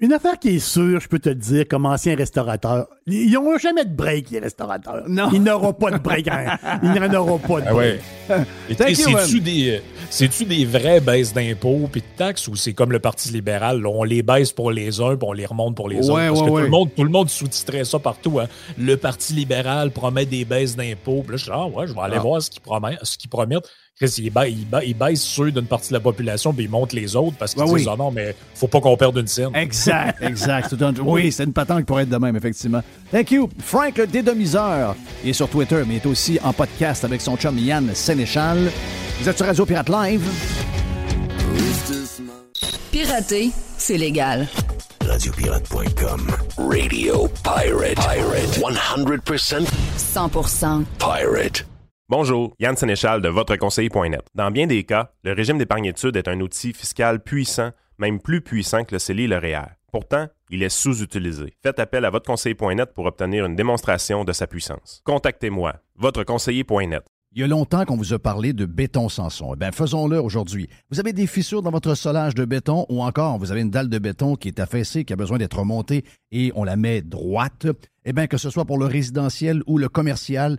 [SPEAKER 4] Une affaire qui est sûre, je peux te le dire, comme ancien restaurateur, ils n'auront jamais de break, les restaurateurs.
[SPEAKER 1] Non.
[SPEAKER 4] Ils n'auront pas de break. hein. Ils n'en auront pas de
[SPEAKER 9] Ah
[SPEAKER 4] break.
[SPEAKER 9] ouais. T'sais,
[SPEAKER 1] you,
[SPEAKER 9] C'est-tu des, euh, c'est-tu des vraies baisses d'impôts puis de taxes ou c'est comme le Parti libéral, là, on les baisse pour les uns puis on les remonte pour les
[SPEAKER 1] Ouais,
[SPEAKER 9] autres? Parce
[SPEAKER 1] ouais,
[SPEAKER 9] que
[SPEAKER 1] ouais.
[SPEAKER 9] tout le monde, tout le monde sous-titrait ça partout. hein. Le Parti libéral promet des baisses d'impôts. Puis là, je suis ah ouais, je vais aller
[SPEAKER 1] Ah.
[SPEAKER 9] voir ce qu'ils promettent. Ce qu'ils promettent. Chris, ils, ba- ils ba- ils baissent ceux d'une partie de la population puis ils montent les autres parce qu'ils
[SPEAKER 1] Ouais,
[SPEAKER 9] disent
[SPEAKER 1] oui.
[SPEAKER 9] Ah non, mais faut pas qu'on perde une scène.
[SPEAKER 1] Exact, exact. Oui, c'est une patente qui pourrait être de même, effectivement. Thank you. Frank le dédomiseur. Il est sur Twitter, mais il est aussi en podcast avec son chum Yann Sénéchal. Vous êtes sur Radio Pirate Live.
[SPEAKER 10] Pirater, c'est légal.
[SPEAKER 3] Radiopirate.com. Radio Pirate. Pirate. 100%
[SPEAKER 10] 100%
[SPEAKER 3] pirate.
[SPEAKER 2] Bonjour, Yann Sénéchal de votreconseiller.net. Dans bien des cas, le régime d'épargne-études est un outil fiscal puissant, même plus puissant que le CELI et. Pourtant, il est sous-utilisé. Faites appel à votreconseiller.net pour obtenir une démonstration de sa puissance. Contactez-moi, votreconseiller.net.
[SPEAKER 1] Il y a longtemps qu'on vous a parlé de béton Sanson. Eh bien, faisons-le aujourd'hui. Vous avez des fissures dans votre solage de béton ou encore vous avez une dalle de béton qui est affaissée, qui a besoin d'être remontée et on la met droite. Eh bien, que ce soit pour le résidentiel ou le commercial,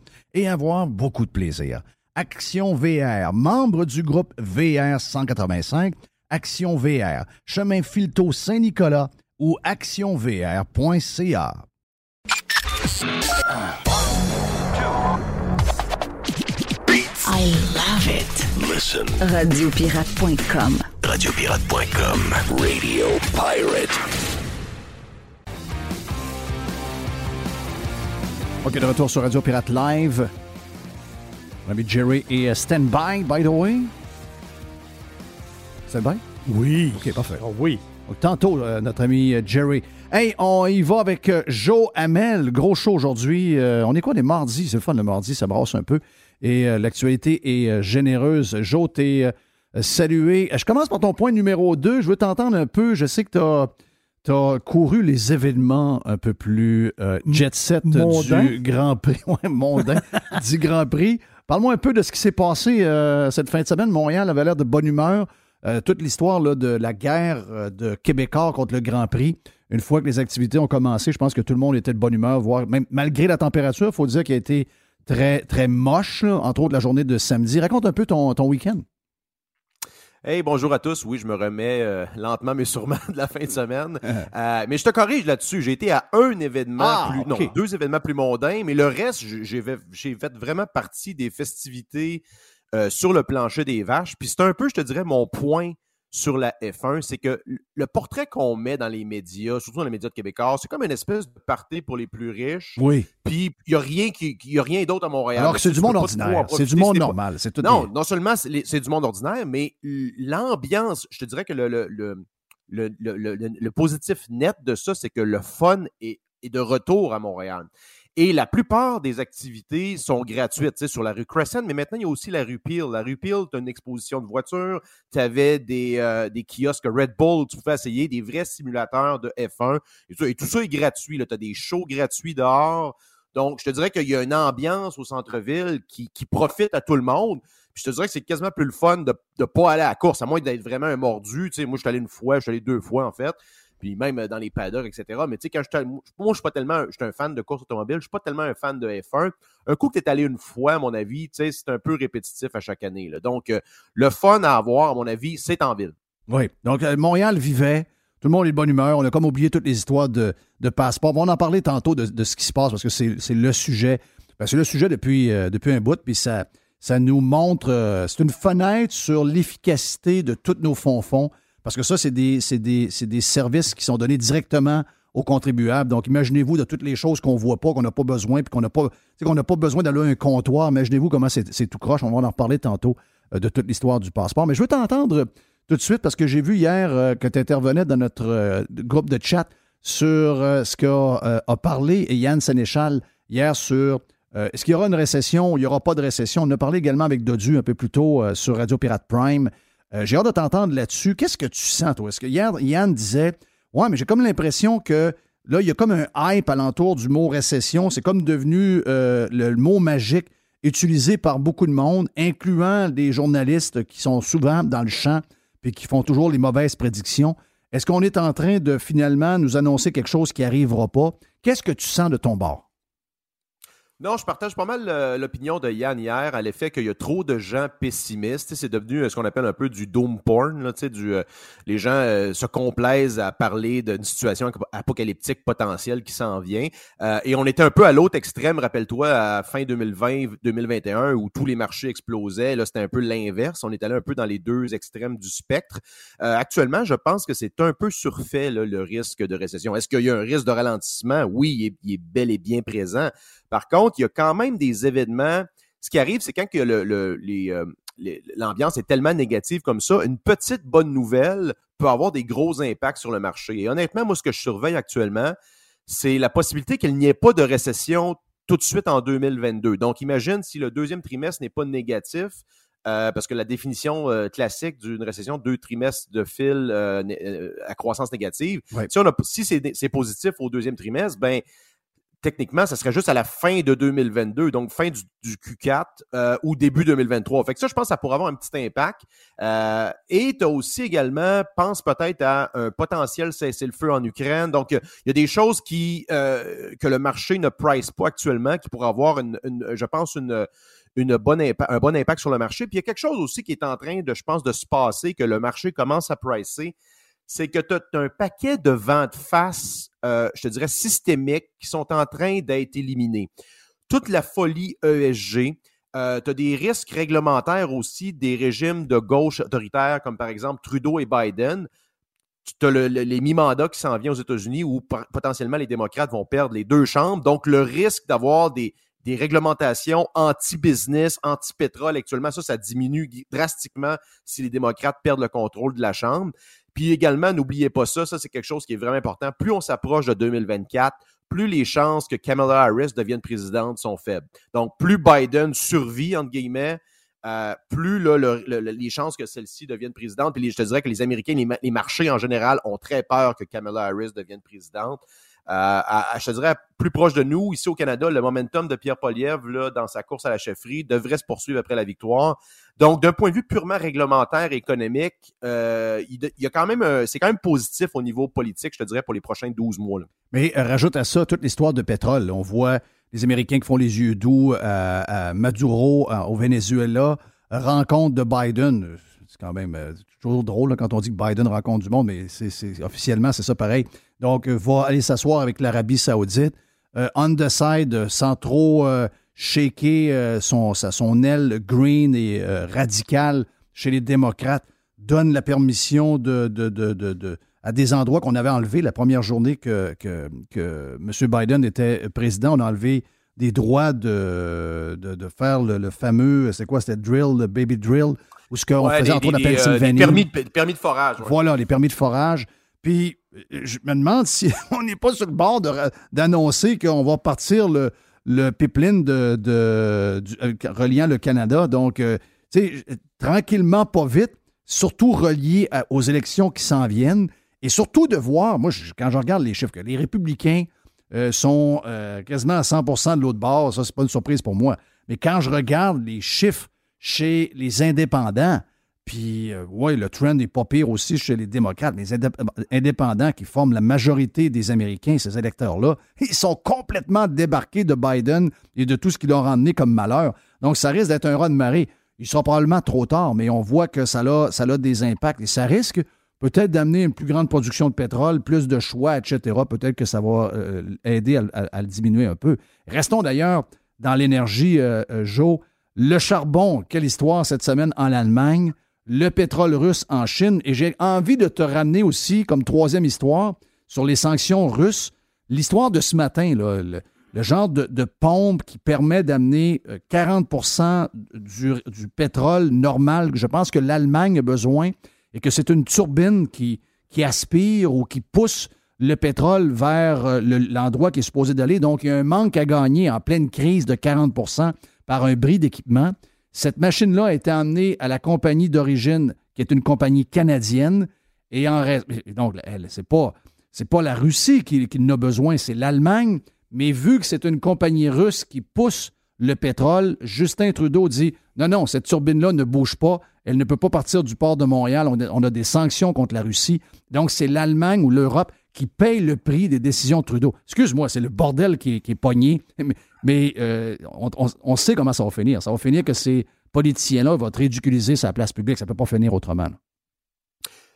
[SPEAKER 1] et avoir beaucoup de plaisir. Action VR, membre du groupe VR 185, Action VR, chemin Filto Saint-Nicolas ou actionvr.ca.
[SPEAKER 10] I love it.
[SPEAKER 3] Listen.
[SPEAKER 10] Radiopirate.com.
[SPEAKER 3] Radiopirate.com. Radio Pirate.
[SPEAKER 1] OK, de retour sur Radio Pirate Live. Mon ami Jerry est euh, stand-by, by the way. Stand-by?
[SPEAKER 4] Oui.
[SPEAKER 1] OK, parfait.
[SPEAKER 4] Oh oui.
[SPEAKER 1] Donc, tantôt, euh, notre ami euh, Jerry. Hey, on y va avec euh, Joe Hamel. Gros show aujourd'hui. Euh, on est quoi, des mardis? C'est le fun, le mardi, ça brasse un peu. Et l'actualité est généreuse. Joe, t'es salué. Je commence par ton point numéro 2. Je veux t'entendre un peu. Je sais que tu as, couru les événements un peu plus euh, jet set
[SPEAKER 4] Mondain.
[SPEAKER 1] du Grand Prix. Ouais, mondain du Grand Prix. Parle-moi un peu de ce qui s'est passé euh, cette fin de semaine. Montréal avait l'air de bonne humeur. Euh, toute l'histoire de la guerre de Québécois contre le Grand Prix. Une fois que les activités ont commencé, je pense que tout le monde était de bonne humeur, voire même malgré la température, il faut dire qu'elle a été très, très moche, là, entre autres la journée de samedi. Raconte un peu ton, ton week-end.
[SPEAKER 11] Hey, bonjour à tous. Oui, je me remets euh, lentement mais sûrement de la fin de semaine. Euh, mais je te corrige là-dessus. J'ai été à un événement
[SPEAKER 1] Ah,
[SPEAKER 11] plus, non, deux événements plus mondains, mais le reste, j'ai- fait, j'ai fait vraiment partie des festivités euh, sur le plancher des vaches. Puis c'est un peu, je te dirais, mon point sur la F1, c'est que le portrait qu'on met dans les médias, surtout dans les médias de Québécois, c'est comme une espèce de party pour les plus riches.
[SPEAKER 1] Oui.
[SPEAKER 11] Puis il n'y a rien, qui, il y a rien d'autre à Montréal.
[SPEAKER 1] Alors que c'est du monde ordinaire. C'est du monde normal. C'est tout
[SPEAKER 11] non, non seulement c'est du monde ordinaire, mais l'ambiance, je te dirais que le, le, le, le, le- le- le positif net de ça, c'est que le fun est, est de retour à Montréal. Et la plupart des activités sont gratuites, sur la rue Crescent, mais maintenant, il y a aussi la rue Peel. La rue Peel, tu as une exposition de voitures, tu avais des, euh, des kiosques Red Bull, tu pouvais essayer des vrais simulateurs de F1. Et tout, et tout ça est gratuit. Tu as des shows gratuits dehors. Donc, je te dirais qu'il y a une ambiance au centre-ville qui, qui profite à tout le monde. Puis je te dirais que c'est quasiment plus le fun de ne pas aller à la course, à moins d'être vraiment un mordu. Tu sais, moi, je suis allé une fois, je suis allé deux fois, en fait. Puis même euh, dans les paddocks, etc. Mais tu sais, quand je moi, je suis pas tellement, un fan de course automobile, je suis pas tellement un fan de F1. Un coup que tu es allé une fois, à mon avis, tu sais, c'est un peu répétitif à chaque année. Donc, euh, le fun à avoir, à mon avis, c'est en ville.
[SPEAKER 1] Oui. Donc, euh, Montréal vivait. Tout le monde est de bonne humeur. On a comme oublié toutes les histoires de, de passeport. On va en parler tantôt de, de ce qui se passe parce que c'est le sujet. Ben, c'est le sujet depuis, depuis un bout, puis ça, ça nous montre. c'est une fenêtre sur l'efficacité de tous nos fonds-fonds. Parce que ça, c'est des, des, des services qui sont donnés directement aux contribuables. Donc, imaginez-vous de toutes les choses qu'on ne voit pas, qu'on n'a pas besoin, puis qu'on n'a pas, qu'on n'a pas besoin d'aller à un comptoir. Imaginez-vous comment c'est tout croche. On va en reparler tantôt euh, de toute l'histoire du passeport. Mais je veux t'entendre tout de suite parce que j'ai vu hier euh, que tu intervenais dans notre euh, groupe de chat sur ce qu'a parlé Yann Sénéchal hier sur est-ce qu'il y aura une récession il n'y aura pas de récession? On a parlé également avec Dodu un peu plus tôt sur Radio Pirate Prime. Euh, j'ai hâte de t'entendre là-dessus. Qu'est-ce que tu sens, toi? Est-ce que Yann disait Ouais, mais j'ai comme l'impression que là, il y a comme un hype alentour du mot récession. C'est comme devenu euh, le, le mot magique utilisé par beaucoup de monde, incluant des journalistes qui sont souvent dans le champ puis qui font toujours les mauvaises prédictions. Est-ce qu'on est en train de finalement nous annoncer quelque chose qui n'arrivera pas? Qu'est-ce que tu sens de ton bord?
[SPEAKER 11] Non, je partage pas mal euh, l'opinion de Yann hier à l'effet qu'il y a trop de gens pessimistes. C'est devenu euh, ce qu'on appelle un peu du doom porn. Là, du, euh, les gens euh, se complaisent à parler d'une situation ap- apocalyptique potentielle qui s'en vient. Euh, et on était un peu à l'autre extrême, rappelle-toi, à fin 2020-2021, où tous les marchés explosaient. Là, c'était un peu l'inverse. On est allé un peu dans les deux extrêmes du spectre. Actuellement, je pense que c'est un peu surfait là, le risque de récession. Est-ce qu'il y a un risque de ralentissement? Oui, il est bel et bien présent. Par contre, il y a quand même des événements. Ce qui arrive, c'est quand que le, le- les, euh, l'ambiance est tellement négative comme ça, une petite bonne nouvelle peut avoir des gros impacts sur le marché. Et honnêtement, moi, ce que je surveille actuellement, c'est la possibilité qu'il n'y ait pas de récession tout de suite en 2022. Donc, imagine si le deuxième trimestre n'est pas négatif, euh, parce que la définition euh, classique d'une récession, deux trimestres de fil euh, à croissance négative,
[SPEAKER 1] Ouais.
[SPEAKER 11] si, on a, si c'est, c'est positif au deuxième trimestre, ben techniquement, ça serait juste à la fin de 2022, donc fin du, du Q4 euh, ou début 2023. Fait que ça, je pense que ça pourrait avoir un petit impact. Euh, et tu as aussi également, pense peut-être à un potentiel cessez-le-feu en Ukraine. Donc, il y a des choses qui euh, que le marché ne price pas actuellement, qui pourraient avoir, une, je pense, une, une bonne un bon impact sur le marché. Puis il y a quelque chose aussi qui est en train de, je pense, de se passer, que le marché commence à pricer c'est que tu as un paquet de ventes face, euh, je te dirais, systémiques qui sont en train d'être éliminés. Toute la folie ESG, euh, tu as des risques réglementaires aussi des régimes de gauche autoritaires, comme par exemple Trudeau et Biden. Tu as le- le- les mi-mandats qui s'en viennent aux États-Unis où potentiellement les démocrates vont perdre les deux chambres. Donc, le risque d'avoir des, des réglementations anti-business, anti-pétrole actuellement, ça, ça diminue drastiquement si les démocrates perdent le contrôle de la Chambre. Puis également, n'oubliez pas ça, ça c'est quelque chose qui est vraiment important. Plus on s'approche de 2024, plus les chances que Kamala Harris devienne présidente sont faibles. Donc, plus Biden survit, entre guillemets, euh, plus là, le- le- le- les chances que celle-ci devienne présidente. Puis je te dirais que les Américains, les marchés en général ont très peur que Kamala Harris devienne présidente. Euh, je dirais, plus proche de nous, ici au Canada, le momentum de Pierre Poliev dans sa course à la chefferie devrait se poursuivre après la victoire. Donc, d'un point de vue purement réglementaire et économique, euh, il, y a quand même, c'est quand même positif au niveau politique, je te dirais, pour les prochains 12 mois.
[SPEAKER 1] Mais euh, rajoute à ça toute l'histoire de pétrole. On voit les Américains qui font les yeux doux à, Maduro au Venezuela, rencontre de Biden. Quand même euh, toujours drôle quand on dit que Biden rencontre du monde, mais c'est, officiellement, c'est ça pareil. Donc, euh, va aller s'asseoir avec l'Arabie Saoudite. Euh, on the side, euh, sans trop euh, shaker son, son aile green et radicale chez les démocrates, donne la permission de, de- de- de- à des endroits qu'on avait enlevés la première journée que, que, que M. Biden était président. On a enlevé des droits de, de, de faire le, le fameux, c'est quoi, c'était drill, le baby drill, ou ce qu'on
[SPEAKER 11] Ouais,
[SPEAKER 1] faisait
[SPEAKER 11] des-
[SPEAKER 1] entre autres en
[SPEAKER 11] euh,
[SPEAKER 1] Pennsylvanie.
[SPEAKER 11] des permis, de, des permis de forage. ouais.
[SPEAKER 1] Voilà, les permis de forage. Puis, euh, je me demande si on n'est pas sur le bord d'annoncer qu'on va partir le, le pipeline de, de- du- euh, reliant le Canada. Donc, euh, tu sais, tranquillement, pas vite, surtout relié à- aux élections qui s'en viennent. Et surtout de voir, moi, je- quand je regarde les chiffres, que les républicains euh, sont euh, quasiment à 100% de l'autre bord, ça, c'est pas une surprise pour moi. Mais quand je regarde les chiffres chez les indépendants, puis, euh, ouais, le trend n'est pas pire aussi chez les démocrates. Les indép- indépendants qui forment la majorité des Américains, ces électeurs-là, ils sont complètement débarqués de Biden et de tout ce qui leur a emmené comme malheur. Donc, ça risque d'être un raz de marée. Il sera probablement trop tard, mais on voit que ça a, ça a des impacts et ça risque peut-être d'amener une plus grande production de pétrole, plus de choix, etc. Peut-être que ça va euh, aider à, le diminuer un peu. Restons d'ailleurs dans l'énergie, euh, euh, Joe. Le charbon, quelle histoire cette semaine en Allemagne. Le pétrole russe en Chine. Et j'ai envie de te ramener aussi, comme troisième histoire, sur les sanctions russes. L'histoire de ce matin, le, genre de, pompe qui permet d'amener euh, 40 du, du pétrole normal que je pense que l'Allemagne a besoin et que c'est une turbine qui, aspire ou qui pousse le pétrole vers euh, le- l'endroit qui est supposé d'aller. Donc, il y a un manque à gagner en pleine crise de 40 par un bris d'équipement. Cette machine-là a été emmenée à la compagnie d'origine, qui est une compagnie canadienne. Et en donc, elle, c'est pas, pas la Russie qui, qui en a besoin, c'est l'Allemagne. Mais vu que c'est une compagnie russe qui pousse le pétrole, Justin Trudeau dit non, non, cette turbine-là ne bouge pas. Elle ne peut pas partir du port de Montréal. On a, des sanctions contre la Russie. Donc, c'est l'Allemagne ou l'Europe qui paye le prix des décisions de Trudeau. Excuse-moi, c'est le bordel qui qui est pogné. Mais, euh, on, sait comment ça va finir. Ça va finir que ces politiciens-là vont sur la place publique. Ça ne peut pas finir autrement.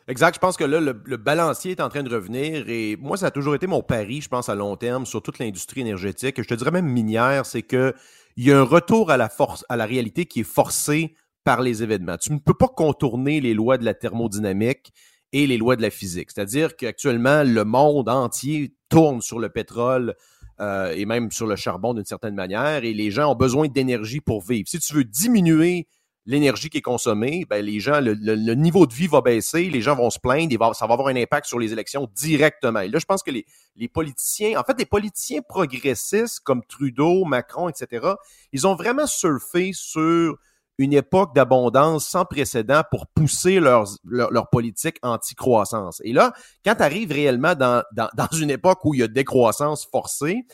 [SPEAKER 11] Exact. Je pense que là, le, le balancier est en train de revenir et moi, ça a toujours été mon pari, je pense, à long terme sur toute l'industrie énergétique. Je te dirais même minière, c'est que il y a un retour à la force, à la réalité qui est forcé par les événements. Tu ne peux pas contourner les lois de la thermodynamique et les lois de la physique. C'est-à-dire qu'actuellement, le monde entier tourne sur le pétrole euh, et même sur le charbon d'une certaine manière et les gens ont besoin d'énergie pour vivre. Si tu veux diminuer l'énergie qui est consommée, ben les gens, le, le- niveau de vie va baisser, les gens vont se plaindre, et va- ça va avoir un impact sur les élections directement. Et là, je pense que les, les politiciens, en fait, les politiciens progressistes comme Trudeau, Macron, etc., ils ont vraiment surfé sur une époque d'abondance sans précédent pour pousser leurs, leur, leur politique anti-croissance. Et là, quand tu arrives réellement dans, dans, dans une époque où il y a décroissance forcée,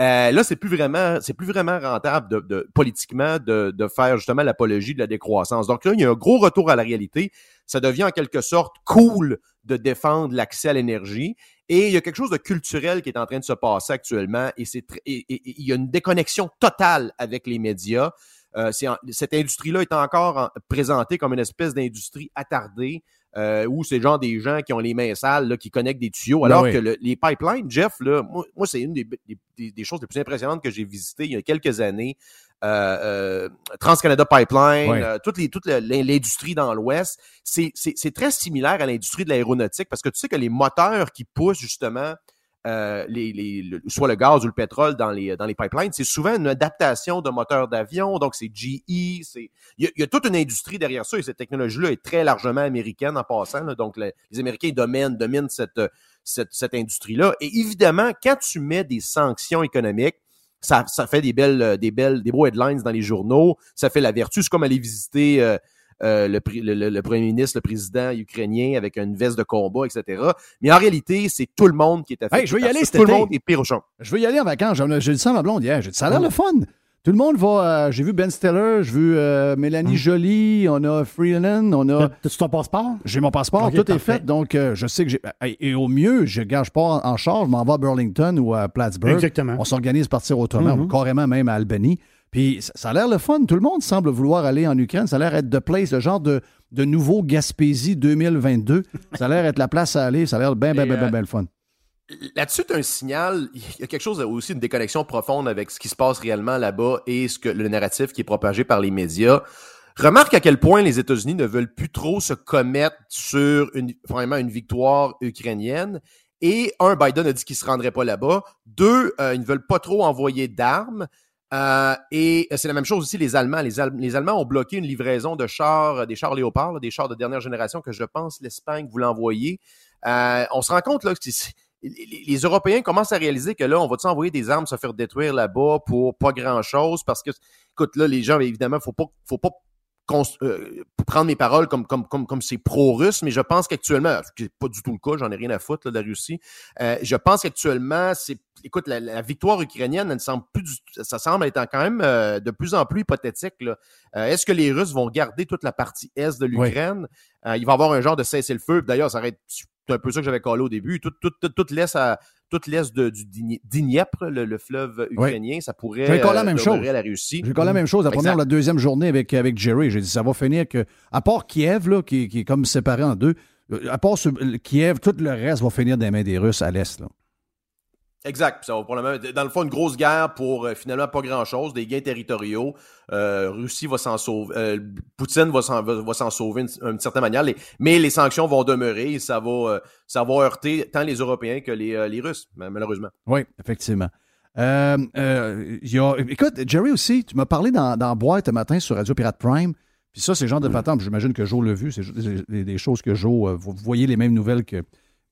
[SPEAKER 11] euh, là, c'est plus vraiment, c'est plus vraiment rentable de, de- politiquement de, de faire justement l'apologie de la décroissance. Donc là, il y a un gros retour à la réalité. Ça devient en quelque sorte cool de défendre l'accès à l'énergie. Et il y a quelque chose de culturel qui est en train de se passer actuellement. Et c'est il y a une déconnexion totale avec les médias. Euh, cette industrie-là est encore en- présentée comme une espèce d'industrie attardée. Euh, où c'est genre des gens qui ont les mains sales, là, qui connectent des tuyaux,
[SPEAKER 1] Ben
[SPEAKER 11] alors
[SPEAKER 1] oui.
[SPEAKER 11] que le- les pipelines, Jeff, là, moi, moi, c'est une des, des- des- des choses les plus impressionnantes que j'ai visitées il y a quelques années. Euh, TransCanada Pipeline, toute, les, toute la- l'industrie dans l'Ouest, c'est très similaire à l'industrie de l'aéronautique parce que tu sais que les moteurs qui poussent justement euh, les, les- le- soit le gaz ou le pétrole dans les, dans les pipelines, c'est souvent une adaptation de moteurs d'avion, donc c'est GE, c'est il y, a, toute une industrie derrière ça et cette technologie-là est très largement américaine en passant. donc le- les Américains dominent, dominent cette, cette, cette industrie-là. Et évidemment, quand tu mets des sanctions économiques, ça, ça fait des belles, des belles, des beaux headlines dans les journaux. Ça fait la vertu. C'est comme aller visiter euh, euh, le, le, le- premier ministre, le président ukrainien avec une veste de combat, etc. Mais en réalité, c'est tout le monde qui est affecté.
[SPEAKER 1] Hey, je veux y aller
[SPEAKER 11] Tout le monde est pire au champ.
[SPEAKER 1] Je veux y aller en vacances. J'ai dit ça à ma blonde hier. J'ai dit, ça a l'air le fun. Tout le monde va. euh, j'ai vu Ben Stiller, j'ai vu euh, Mélanie Joly, on a Freeland, on a.
[SPEAKER 4] T'as-tu ton passeport?
[SPEAKER 1] J'ai mon passeport, tout est fait. Donc, euh, je sais que j'ai. Et au mieux, je gage pas en, en char, je m'en vais à Burlington ou à Plattsburgh.
[SPEAKER 4] Exactement.
[SPEAKER 1] On s'organise partir autrement,
[SPEAKER 4] Mhm.
[SPEAKER 1] ou carrément même à Albany. Puis ça, a l'air le fun. Tout le monde semble vouloir aller en Ukraine. Ça a l'air être de place, le genre de, de nouveau Gaspésie 2022. ça a l'air être la place à aller. Ça a l'air bien, bien, bien, bien,
[SPEAKER 11] euh,
[SPEAKER 1] bien le fun.
[SPEAKER 11] Là-dessus, tu un signal, il y a quelque chose aussi, une déconnexion profonde avec ce qui se passe réellement là-bas et ce que le narratif qui est propagé par les médias. Remarque à quel point les États-Unis ne veulent plus trop se commettre sur une, vraiment une victoire ukrainienne. Et un, Biden a dit qu'il se rendrait pas là-bas. Deux, euh, ils ne veulent pas trop envoyer d'armes. Euh, et c'est la même chose aussi les Allemands. Les, Al- les Allemands ont bloqué une livraison de chars, euh, des chars Léopard, des chars de dernière génération que je pense l'Espagne voulait envoyer. Euh, on se rend compte là que les, Européens commencent à réaliser que là, on va-tu envoyer des armes se faire détruire là-bas pour pas grand-chose? Parce que, écoute, là, les gens, évidemment, faut pas, faut pas euh, prendre mes paroles comme comme comme comme c'est pro-russe, mais je pense qu'actuellement, ce qui n'est pas du tout le cas, j'en ai rien à foutre là, de la Russie. Euh, je pense qu'actuellement, c'est écoute, la, la victoire ukrainienne, elle ne semble plus du, ça semble être quand même euh, de plus en plus hypothétique. Euh, Est-ce que les Russes vont garder toute la partie est de l'Ukraine? Euh, Il va y avoir un genre de cessez-le-feu. D'ailleurs, ça va être c'est un peu ça que j'avais collé au début. Tout, tout, tout, tout l'est à- toute l'est de- du Dni- Dniepr, le, le fleuve ukrainien, ça pourrait
[SPEAKER 1] J'ai la même
[SPEAKER 11] demeurer
[SPEAKER 1] chose.
[SPEAKER 11] la Russie.
[SPEAKER 1] J'ai la même chose la première,
[SPEAKER 11] Exact.
[SPEAKER 1] la deuxième journée avec, avec Jerry. J'ai dit, ça va finir que, à part Kiev, là, qui, qui est comme séparé en deux, À part ce- Kiev, tout le reste va finir dans les mains des Russes à l'Est.
[SPEAKER 11] Exact. Ça va dans le fond, une grosse guerre pour euh, finalement pas grand-chose, des gains territoriaux. Euh, Russie va s'en sauver. euh, Poutine va s'en, sauver d'une certaine manière. Mais les sanctions vont demeurer et ça va, ça va heurter tant les Européens que les, les Russes, ma- malheureusement.
[SPEAKER 1] Oui, effectivement. Y a- écoute, Jerry aussi, tu m'as parlé dans, dans Boîte ce matin sur Radio Pirate Prime. Puis ça, c'est le genre de patente, j'imagine que Joe l'a vu, c'est des, des- choses que Joe, vous voyez les mêmes nouvelles que,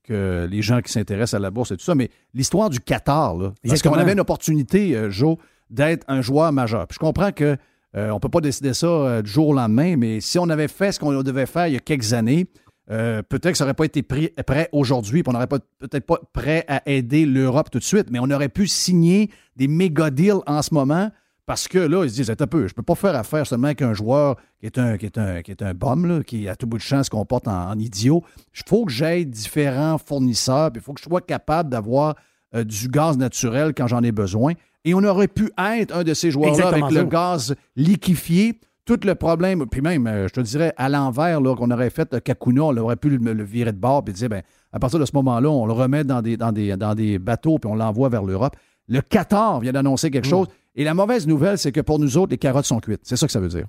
[SPEAKER 1] que les gens qui s'intéressent à la bourse et tout ça. Mais l'histoire du Qatar, là, parce qu'on avait une opportunité, euh, Joe, d'être un joueur majeur. Puis je comprends que euh, on peut pas décider ça euh, du jour au lendemain, mais si on avait fait ce qu'on devait faire il y a quelques années, euh, peut-être que ça n'aurait pas été pris- prêt aujourd'hui, puis on n'aurait pas peut-être pas prêt à aider l'Europe tout de suite, mais on aurait pu signer des méga deals en ce moment parce que là, ils se disent, un peu, je peux pas faire affaire seulement avec un joueur qui est un, qui est un, qui est un bum, là, qui à tout bout de champ se comporte en, en idiot. Il faut que j'aille différents fournisseurs, puis il faut que je sois capable d'avoir euh, du gaz naturel quand j'en ai besoin. Et on aurait pu être un de ces joueurs-là avec le gaz liquéfié. Tout le problème, puis même, euh, je te dirais, à l'envers, là, qu'on aurait fait euh, Kakuna, on aurait pu le, le virer de bord et dire, ben, à partir de ce moment-là, on le remet dans des, dans des, dans des bateaux puis on l'envoie vers l'Europe. Le Qatar vient d'annoncer quelque chose. Et la mauvaise nouvelle, c'est que pour nous autres, les carottes sont cuites. C'est ça que ça veut dire.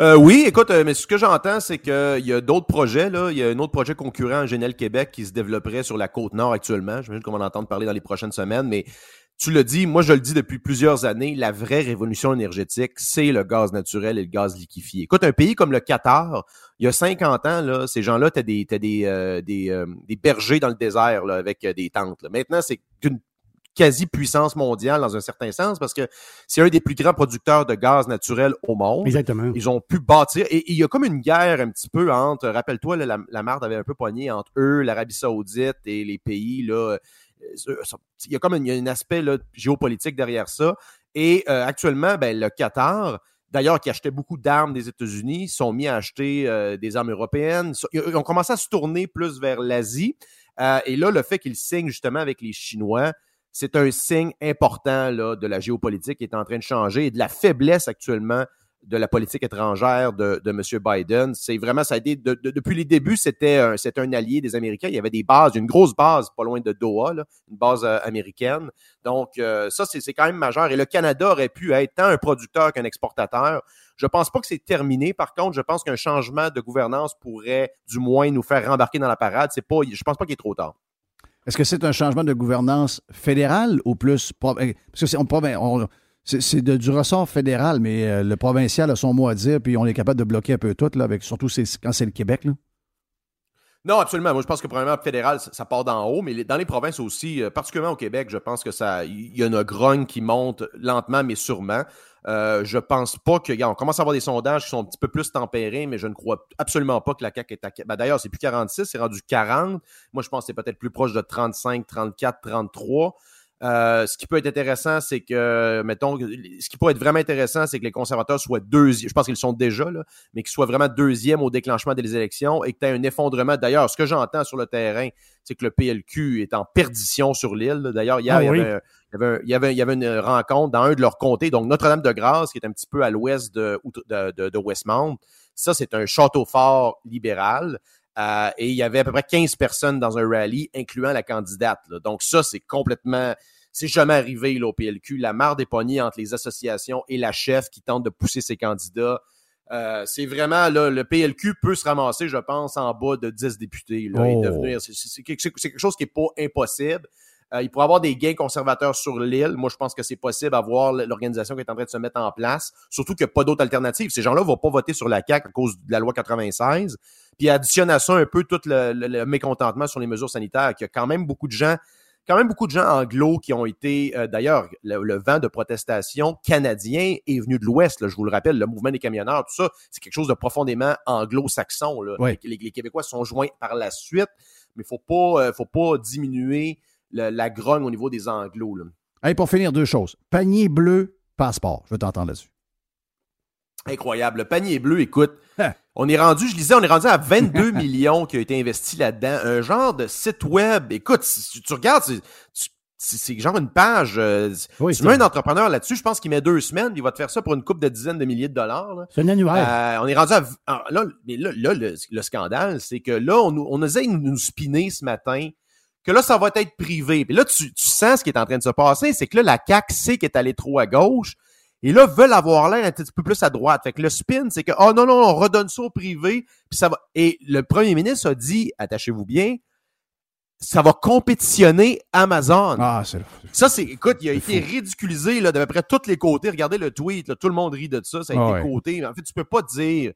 [SPEAKER 11] Euh, oui, écoute, euh, mais ce que j'entends, c'est qu'il y a d'autres projets. Là. Il y a un autre projet concurrent en Genel Québec qui se développerait sur la côte nord actuellement. J'imagine qu'on va en entendre parler dans les prochaines semaines. Mais tu le dis, moi je le dis depuis plusieurs années, la vraie révolution énergétique, c'est le gaz naturel et le gaz liquéfié. Écoute, un pays comme le Qatar, il y a 50 ans, là, ces gens-là, t'as des, t'as des, euh, des, euh, des bergers dans le désert là, avec euh, des tentes. là. Maintenant, c'est une quasi-puissance mondiale dans un certain sens parce que c'est un des plus grands producteurs de gaz naturel au monde.
[SPEAKER 4] Exactement.
[SPEAKER 11] Ils ont pu bâtir. Et et il y a comme une guerre un petit peu entre, rappelle-toi, la, la marde avait un peu pogné entre eux, l'Arabie Saoudite et les pays, là. euh, ça- Il y a comme un, il y a un aspect là, géopolitique derrière ça. Et euh, actuellement, ben, le Qatar, d'ailleurs, qui achetait beaucoup d'armes des États-Unis, sont mis à acheter euh, des armes européennes. Ils ont commencé à se tourner plus vers l'Asie. Euh, et là, le fait qu'ils signent justement avec les Chinois, c'est un signe important là, de la géopolitique qui est en train de changer et de la faiblesse actuellement de la politique étrangère de, de M. Biden. C'est vraiment, ça a depuis les débuts, c'était un, un allié des Américains. Il y avait des bases, une grosse base pas loin de Doha, une base euh, américaine. Donc, euh, ça, c'est c'est quand même majeur. Et le Canada aurait pu être tant un producteur qu'un exportateur. Je pense pas que c'est terminé. Par contre, je pense qu'un changement de gouvernance pourrait du moins nous faire rembarquer dans la parade. C'est pas, je pense pas qu'il est trop tard.
[SPEAKER 1] Est-ce que c'est un changement de gouvernance fédérale ou plus. eh, Parce que c'est on- c'est- du ressort fédéral, mais euh, le provincial a son mot à dire, puis on est capable de bloquer un peu tout, là, avec, surtout quand c'est le Québec. Là.
[SPEAKER 11] Non, absolument. Moi, je pense que probablement fédéral, ça, part d'en haut, mais dans les provinces aussi, euh, particulièrement au Québec, je pense que ça, il y a une grogne qui monte lentement mais sûrement. Euh, je pense pas que, regarde, on commence à avoir des sondages qui sont un petit peu plus tempérés, mais je ne crois absolument pas que la CAQ est à. Ben, D'ailleurs, c'est plus 46, c'est rendu 40. Moi, je pense que c'est peut-être plus proche de 35, 34, 33. Euh, ce qui peut être intéressant, c'est que, mettons, ce qui pourrait être vraiment intéressant, c'est que les conservateurs soient deuxième. Je pense qu'ils sont déjà, là, mais qu'ils soient vraiment deuxième au déclenchement des élections et que tu aies un effondrement. D'ailleurs, ce que j'entends sur le terrain, c'est que le PLQ est en perdition sur l'île. D'ailleurs, hier,
[SPEAKER 4] Ah
[SPEAKER 11] il, y avait, un- il, y avait un- il, y avait, il y avait une rencontre dans un de leurs comtés, donc Notre-Dame-de-Grâce, qui est un petit peu à l'ouest de, de, de- de Westmount. Ça, c'est un château fort libéral. Euh, et il y avait à peu près 15 personnes dans un rallye, incluant la candidate. là. Donc ça, c'est complètement... C'est jamais arrivé là, au PLQ. La marre des poignées entre les associations et la chef qui tente de pousser ses candidats. Euh, c'est vraiment, là, le PLQ peut se ramasser, je pense, en bas de 10 députés. Là, et
[SPEAKER 1] Oh.
[SPEAKER 11] devenir, c'est quelque chose qui n'est pas impossible. Euh, il pourrait avoir des gains conservateurs sur l'île. Moi, je pense que c'est possible à voir l'organisation qui est en train de se mettre en place. Surtout qu'il n'y a pas d'autre alternative. Ces gens-là ne vont pas voter sur la CAQ à cause de la loi 96. Puis additionne à ça un peu tout le, le- le mécontentement sur les mesures sanitaires, qu'il y a quand même beaucoup de gens quand même beaucoup de gens anglo qui ont été, euh, d'ailleurs, le, le vent de protestation canadien est venu de l'Ouest, je vous le rappelle, le mouvement des camionneurs, tout ça, c'est quelque chose de profondément anglo-saxon.
[SPEAKER 1] Oui.
[SPEAKER 11] Les, les Québécois se sont joints par la suite, mais faut pas, euh, faut pas diminuer le- la grogne au niveau des anglos. là.
[SPEAKER 1] Allez, pour finir, deux choses. Panier bleu, passeport. Je veux t'entendre là-dessus.
[SPEAKER 11] Incroyable. Le panier bleu, écoute,
[SPEAKER 1] Hein.
[SPEAKER 11] on est rendu, je lisais, on est rendu à 22 millions qui ont été investis là-dedans. Un genre de site web. Écoute, si tu, regardes, c'est- genre une page. euh,
[SPEAKER 4] Oui,
[SPEAKER 11] tu mets un entrepreneur là-dessus, je pense qu'il met deux semaines, il va te faire ça pour une coupe de dizaines de milliers de dollars.
[SPEAKER 4] C'est un annuaire.
[SPEAKER 11] Euh, on est rendu à. ah, là, mais là, là, le, le scandale, c'est que là, on, nous- on essaie de nous spinner ce matin que là, ça va être privé. Puis là, tu, tu sens ce qui est en train de se passer, c'est que là, la CAQ sait qu'elle est allée trop à gauche. Et là, veulent avoir l'air un petit peu plus à droite. Fait que le spin, c'est que, oh non, non, on redonne ça au privé, puis ça va. Et le premier ministre a dit, attachez-vous bien, ça va compétitionner Amazon.
[SPEAKER 1] Ah, c'est
[SPEAKER 11] Ça, c'est, écoute, il a été ridiculisé là, d'à peu près tous les côtés. Regardez le tweet, là, tout le monde rit de ça, ça a
[SPEAKER 1] Ah
[SPEAKER 11] été
[SPEAKER 1] ouais.
[SPEAKER 11] coté. En fait, tu peux pas dire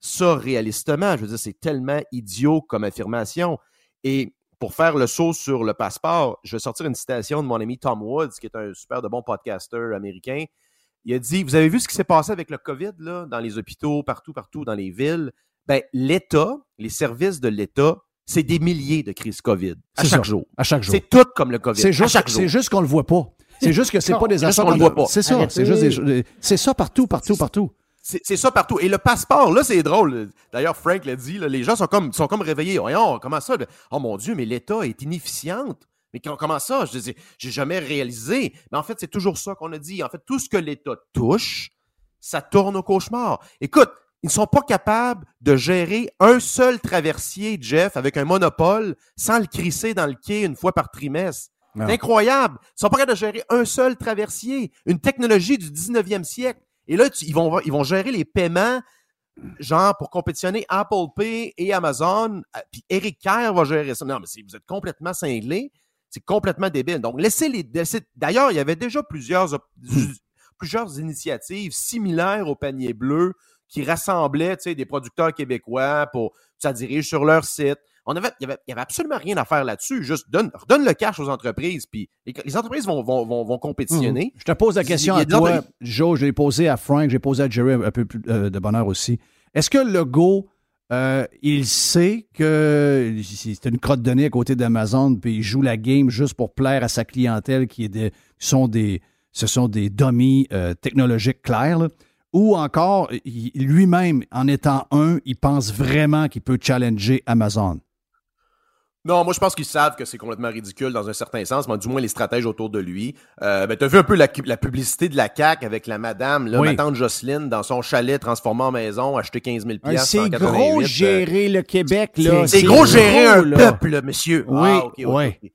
[SPEAKER 11] ça réalistement. Je veux dire, c'est tellement idiot comme affirmation. Et pour faire le saut sur le passeport, je vais sortir une citation de mon ami Tom Woods, qui est un super de bon podcaster américain. Il a dit, vous avez vu ce qui s'est passé avec le COVID, là, dans les hôpitaux, partout, partout, dans les villes? Ben, l'État, les services de l'État, c'est des milliers de crises COVID à
[SPEAKER 1] C'est
[SPEAKER 11] chaque
[SPEAKER 1] ça.
[SPEAKER 11] jour.
[SPEAKER 1] À chaque jour.
[SPEAKER 11] C'est tout comme le COVID.
[SPEAKER 1] C'est juste, c'est juste qu'on le voit pas. C'est juste que c'est pas des affaires.
[SPEAKER 11] qu'on le voit pas.
[SPEAKER 1] C'est ça. C'est juste des- c'est ça partout, partout, partout.
[SPEAKER 11] C'est c'est ça partout. Et le passeport, là, c'est drôle. D'ailleurs, Frank l'a dit, là, les gens sont comme, sont comme réveillés. Voyons, comment ça? Oh mon Dieu, mais l'État est inefficiente. Mais quand- comment ça? Je dis, j'ai jamais réalisé. Mais en fait, c'est toujours ça qu'on a dit. En fait, tout ce que l'État touche, ça tourne au cauchemar. Écoute, ils ne sont pas capables de gérer un seul traversier, Jeff, avec un monopole, sans le crisser dans le quai une fois par trimestre. C'est incroyable. Ils sont pas capables de gérer un seul traversier. Une technologie du 19e siècle. Et là, tu- ils, vont, ils vont gérer les paiements, genre, pour compétitionner Apple Pay et Amazon. Euh, Puis Eric Kerr va gérer ça. Non, mais vous êtes complètement cinglés. C'est complètement débile. Donc, laissez les. D'ailleurs, il y avait déjà plusieurs, op- plusieurs initiatives similaires au panier bleu qui rassemblaient des producteurs québécois pour ça dirige sur leur site. On avait, il, y avait, absolument rien à faire là-dessus. Juste donne, redonne le cash aux entreprises, puis les, les entreprises vont, vont, vont, vont compétitionner.
[SPEAKER 1] Je te pose la question à toi, Joe. Je l'ai posé à Frank, j'ai posé à Jerry un peu plus euh, de bonheur aussi. Est-ce que Legault, euh, il sait que c'est une crotte de nez à côté d'Amazon, puis il joue la game juste pour plaire à sa clientèle qui sont des, ce sont des dummies euh, technologiques clairs, ou encore lui-même, en étant un, il pense vraiment qu'il peut challenger Amazon.
[SPEAKER 11] Non, moi je pense qu'ils savent que c'est complètement ridicule dans un certain sens, mais du moins les stratèges autour de lui. Euh, ben, t'as vu un peu la, la publicité de la CAQ avec la madame, là,
[SPEAKER 1] Oui.
[SPEAKER 11] ma tante Jocelyne, dans son chalet transformé en maison, acheté 15 000
[SPEAKER 1] Ah,
[SPEAKER 11] piastres
[SPEAKER 1] C'est gros
[SPEAKER 11] 88, euh,
[SPEAKER 1] gérer le Québec, là.
[SPEAKER 11] C'est gros gérer un
[SPEAKER 1] là.
[SPEAKER 11] peuple, monsieur.
[SPEAKER 1] Oui,
[SPEAKER 11] Ah,
[SPEAKER 1] oui,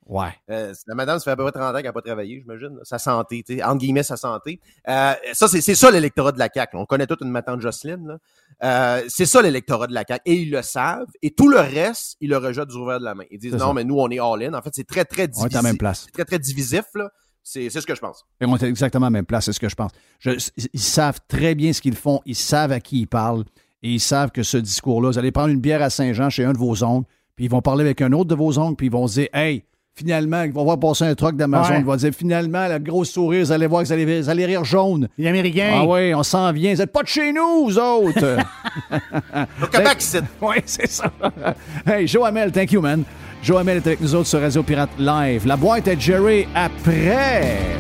[SPEAKER 1] ouais.
[SPEAKER 11] Euh, la madame, ça fait à peu près 30 ans qu'elle n'a pas travaillé, j'imagine. Sa santé, tu sais, entre guillemets, sa santé. Euh, ça, c'est ça l'électorat de la CAQ. là. On connaît toute une matante Jocelyne. là. Euh, c'est ça l'électorat de la CAQ. Et ils le savent. Et tout le reste, ils le rejettent du revers de la main. Ils disent non,
[SPEAKER 1] ça.
[SPEAKER 11] mais nous, on est all-in. En fait, c'est très, très
[SPEAKER 1] On est
[SPEAKER 11] divisif.
[SPEAKER 1] à la même place.
[SPEAKER 11] C'est très, très divisif. là. C'est c'est ce que je pense.
[SPEAKER 1] Et on est exactement à la même place, c'est ce que je pense. Je- ils savent très bien ce qu'ils font, ils savent à qui ils parlent, et ils savent que ce discours-là, vous allez prendre une bière à Saint-Jean chez un de vos oncles, puis ils vont parler avec un autre de vos oncles, puis ils vont se dire Hey, finalement, ils vont voir passer un truck d'Amazon,
[SPEAKER 4] Ouais.
[SPEAKER 1] ils vont dire Finalement, le gros sourire, vous allez voir que vous allez, vous allez rire jaune.
[SPEAKER 4] Les Américains.
[SPEAKER 1] Ah oui, on s'en vient. Vous n'êtes pas de chez nous, vous autres.
[SPEAKER 11] Au Québec, c'est.
[SPEAKER 1] Oui, c'est ça. Hey, Joe Hamel, thank you, man. Joe Hamel est avec nous autres sur Radio Pirate Live. La boîte est Jerry après.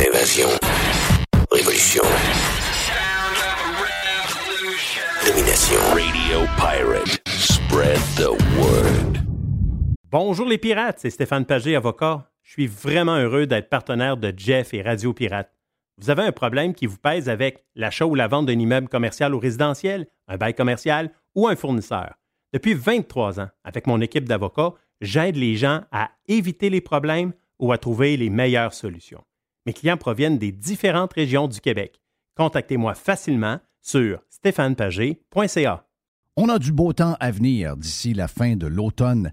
[SPEAKER 3] Évasion. Révolution. Domination. Radio Pirate. Spread the word.
[SPEAKER 12] Bonjour les pirates, c'est Stéphane Pagé, avocat. Je suis vraiment heureux d'être partenaire de Jeff et Radio Pirate. Vous avez un problème qui vous pèse avec l'achat ou la vente d'un immeuble commercial ou résidentiel, un bail commercial ou un fournisseur. Depuis 23 ans, avec mon équipe d'avocats, j'aide les gens à éviter les problèmes ou à trouver les meilleures solutions. Mes clients proviennent des différentes régions du Québec. Contactez-moi facilement sur stéphanepagé.ca.
[SPEAKER 1] On a du beau temps à venir d'ici la fin de l'automne.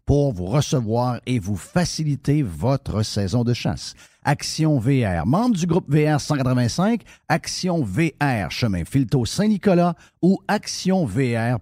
[SPEAKER 1] pour vous recevoir et vous faciliter votre saison de chasse. Action VR, membre du groupe VR 185, Action VR, chemin Filto Saint-Nicolas ou actionvr.ca.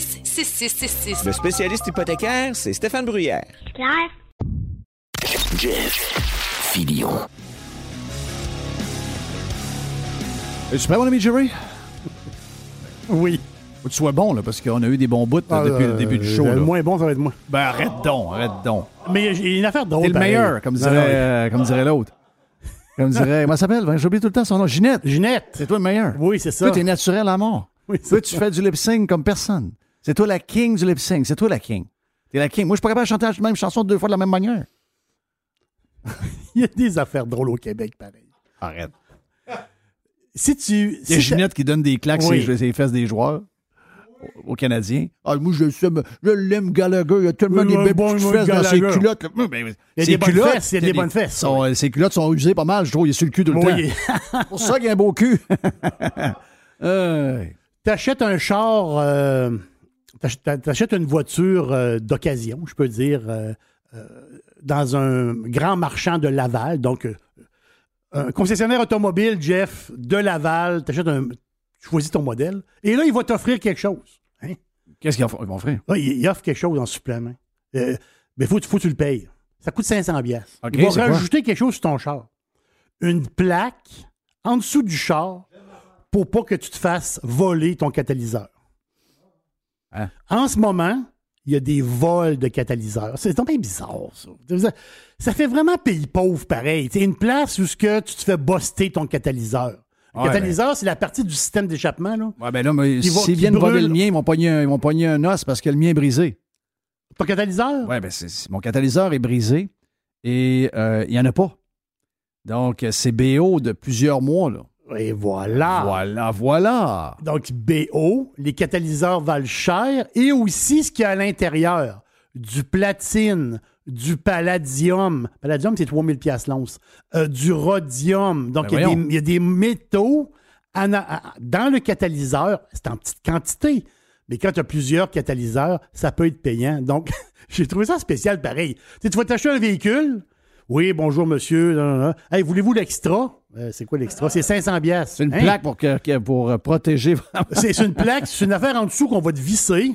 [SPEAKER 13] 6666.
[SPEAKER 14] Le spécialiste hypothécaire, c'est Stéphane Bruyère.
[SPEAKER 15] Claire?
[SPEAKER 3] Jeff Filion.
[SPEAKER 1] Es-tu prêt, mon ami Jerry?
[SPEAKER 4] Oui.
[SPEAKER 1] Faut que tu sois bon, là, parce qu'on a eu des bons bouts là, depuis le début du show.
[SPEAKER 4] Le
[SPEAKER 1] là.
[SPEAKER 4] moins bon, ça va être moi.
[SPEAKER 1] Ben, arrête donc, arrête donc.
[SPEAKER 4] Mais j'ai une affaire drôle.
[SPEAKER 1] T'es le meilleur, comme
[SPEAKER 4] Non,
[SPEAKER 1] dirait,
[SPEAKER 4] non,
[SPEAKER 1] euh, comme dirait l'autre. Comme dirait. Comment ça s'appelle? Ben, J'oublie tout le temps son nom. Ginette.
[SPEAKER 4] Ginette.
[SPEAKER 1] C'est toi le meilleur.
[SPEAKER 4] Oui, c'est ça.
[SPEAKER 1] Toi, t'es naturel à mort.
[SPEAKER 4] Oui, c'est
[SPEAKER 1] Toi, tu fais du lip sync comme personne. C'est toi la king du lip sync. C'est toi la king. T'es la king. Moi, je suis pas capable de chanter la même chanson deux fois de la même manière.
[SPEAKER 4] Il y a des affaires drôles au Québec, pareil.
[SPEAKER 1] Arrête.
[SPEAKER 4] Si tu.
[SPEAKER 1] Il y a
[SPEAKER 4] si
[SPEAKER 1] Ginette qui donne des claques
[SPEAKER 4] Oui.
[SPEAKER 1] sur les fesses des joueurs aux Canadiens. Ah, moi, je le sais, mais je l'aime Gallagher. Il y a tellement
[SPEAKER 4] Oui,
[SPEAKER 1] des belles
[SPEAKER 4] bon,
[SPEAKER 1] petites
[SPEAKER 4] oui,
[SPEAKER 1] fesses dans ses culottes. Ben, ben,
[SPEAKER 4] Il y a des bonnes fesses, il y a des bonnes fesses,
[SPEAKER 1] euh, Ses culottes sont usées pas mal, je trouve. Il est sur le cul tout le
[SPEAKER 4] Oui.
[SPEAKER 1] temps. C'est pour ça qu'il a un beau cul. Euh,
[SPEAKER 4] T'achètes un char, euh, t'achètes une voiture euh, d'occasion, je peux dire, euh, euh, dans un grand marchand de Laval. Donc, un concessionnaire automobile, Jeff, de Laval, t'achètes un. Tu choisis ton modèle. Et là, il va t'offrir quelque chose. hein.
[SPEAKER 1] Qu'est-ce qu'ils vont?
[SPEAKER 4] Ah, il, offre quelque chose en supplément. Mais il faut, faut que tu le payes. Ça coûte 500 pièces. Il va rajouter quelque chose sur ton char. Une plaque en dessous du char pour pas que tu te fasses voler ton catalyseur.
[SPEAKER 1] Hein?
[SPEAKER 4] En ce moment, il y a des vols de catalyseurs. C'est donc bien bizarre, ça. Ça- fait vraiment pays pauvre, pareil. C'est une place où ce que tu te fais buster ton catalyseur. Le
[SPEAKER 1] Ouais,
[SPEAKER 4] catalyseur, c'est la partie du système d'échappement. Là.
[SPEAKER 1] Ouais, ben là, mais s'ils viennent voler le mien, ils vont pogner un, ils vont pogner un os parce que le mien est brisé.
[SPEAKER 4] Ton catalyseur?
[SPEAKER 1] Ouais, ben c'est, mon catalyseur est brisé et euh, il n'y en a pas. Donc, c'est BO de plusieurs mois, là.
[SPEAKER 4] Et voilà.
[SPEAKER 1] Voilà, voilà.
[SPEAKER 4] Donc, BO, les catalyseurs valent cher et aussi ce qu'il y a à l'intérieur. Du platine, du palladium. Palladium, c'est 3000 pièces l'once. Euh, du rhodium. Donc,
[SPEAKER 1] Ben
[SPEAKER 4] il y, a des-
[SPEAKER 1] voyons.
[SPEAKER 4] il y a des métaux dans le catalyseur. C'est en petite quantité. Mais quand tu as plusieurs catalyseurs, ça peut être payant. Donc, j'ai trouvé ça spécial pareil. Tu sais, tu vas t'acheter un véhicule. Oui, bonjour monsieur. Non, non, non. Hey, voulez-vous l'extra? Euh, c'est quoi l'extra? C'est 500 pièces.
[SPEAKER 1] C'est une plaque pour, que- pour euh, protéger.
[SPEAKER 4] C'est une plaque, c'est une affaire en dessous qu'on va te visser.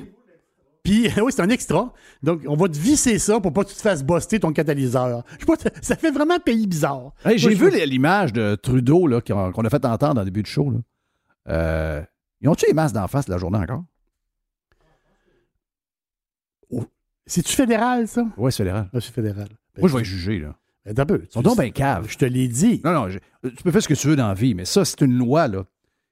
[SPEAKER 4] Puis, oui, c'est un extra. Donc, on va te visser ça pour pas que tu te fasses buster ton catalyseur. Je sais pas, ça- fait vraiment pays bizarre.
[SPEAKER 1] Hey, j'ai vu l'image de Trudeau là, qu'on a fait entendre le début du show. Là. Euh, ils ont-tu les masques d'en face de la journée encore?
[SPEAKER 4] C'est-tu fédéral, ça?
[SPEAKER 1] Oui, c'est fédéral.
[SPEAKER 4] Ah, c'est fédéral.
[SPEAKER 1] Moi, je vais juger. Là.
[SPEAKER 4] Ben, t'as peu.
[SPEAKER 1] Ils sont donc bien caves.
[SPEAKER 4] Je te l'ai dit.
[SPEAKER 1] Non, non, je- tu peux faire ce que tu veux dans la vie, mais ça, c'est une loi là,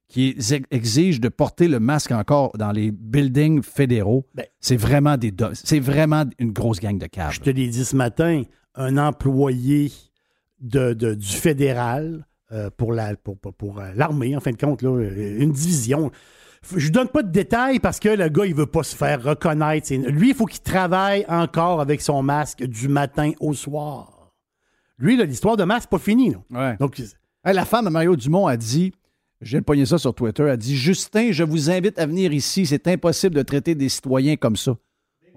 [SPEAKER 1] qui ex- exige de porter le masque encore dans les buildings fédéraux.
[SPEAKER 4] Ben-
[SPEAKER 1] c'est vraiment des c'est vraiment une grosse gang de caves.
[SPEAKER 4] Je te l'ai dit ce matin, un employé de, de- du fédéral euh, pour la pour, pour- pour, euh, l'armée, en fin de compte, là, euh, une division. Je donne pas de détails parce que le gars, il veut pas se faire reconnaître. Lui, il faut qu'il travaille encore avec son masque du matin au soir. Lui, l'histoire de masque, c'est pas fini. là.
[SPEAKER 1] Ouais.
[SPEAKER 4] Donc,
[SPEAKER 1] Hey, la femme de Mario Dumont a dit, je viens de pogner ça sur Twitter, a dit Justin, je vous invite à venir ici. C'est impossible de traiter des citoyens comme ça.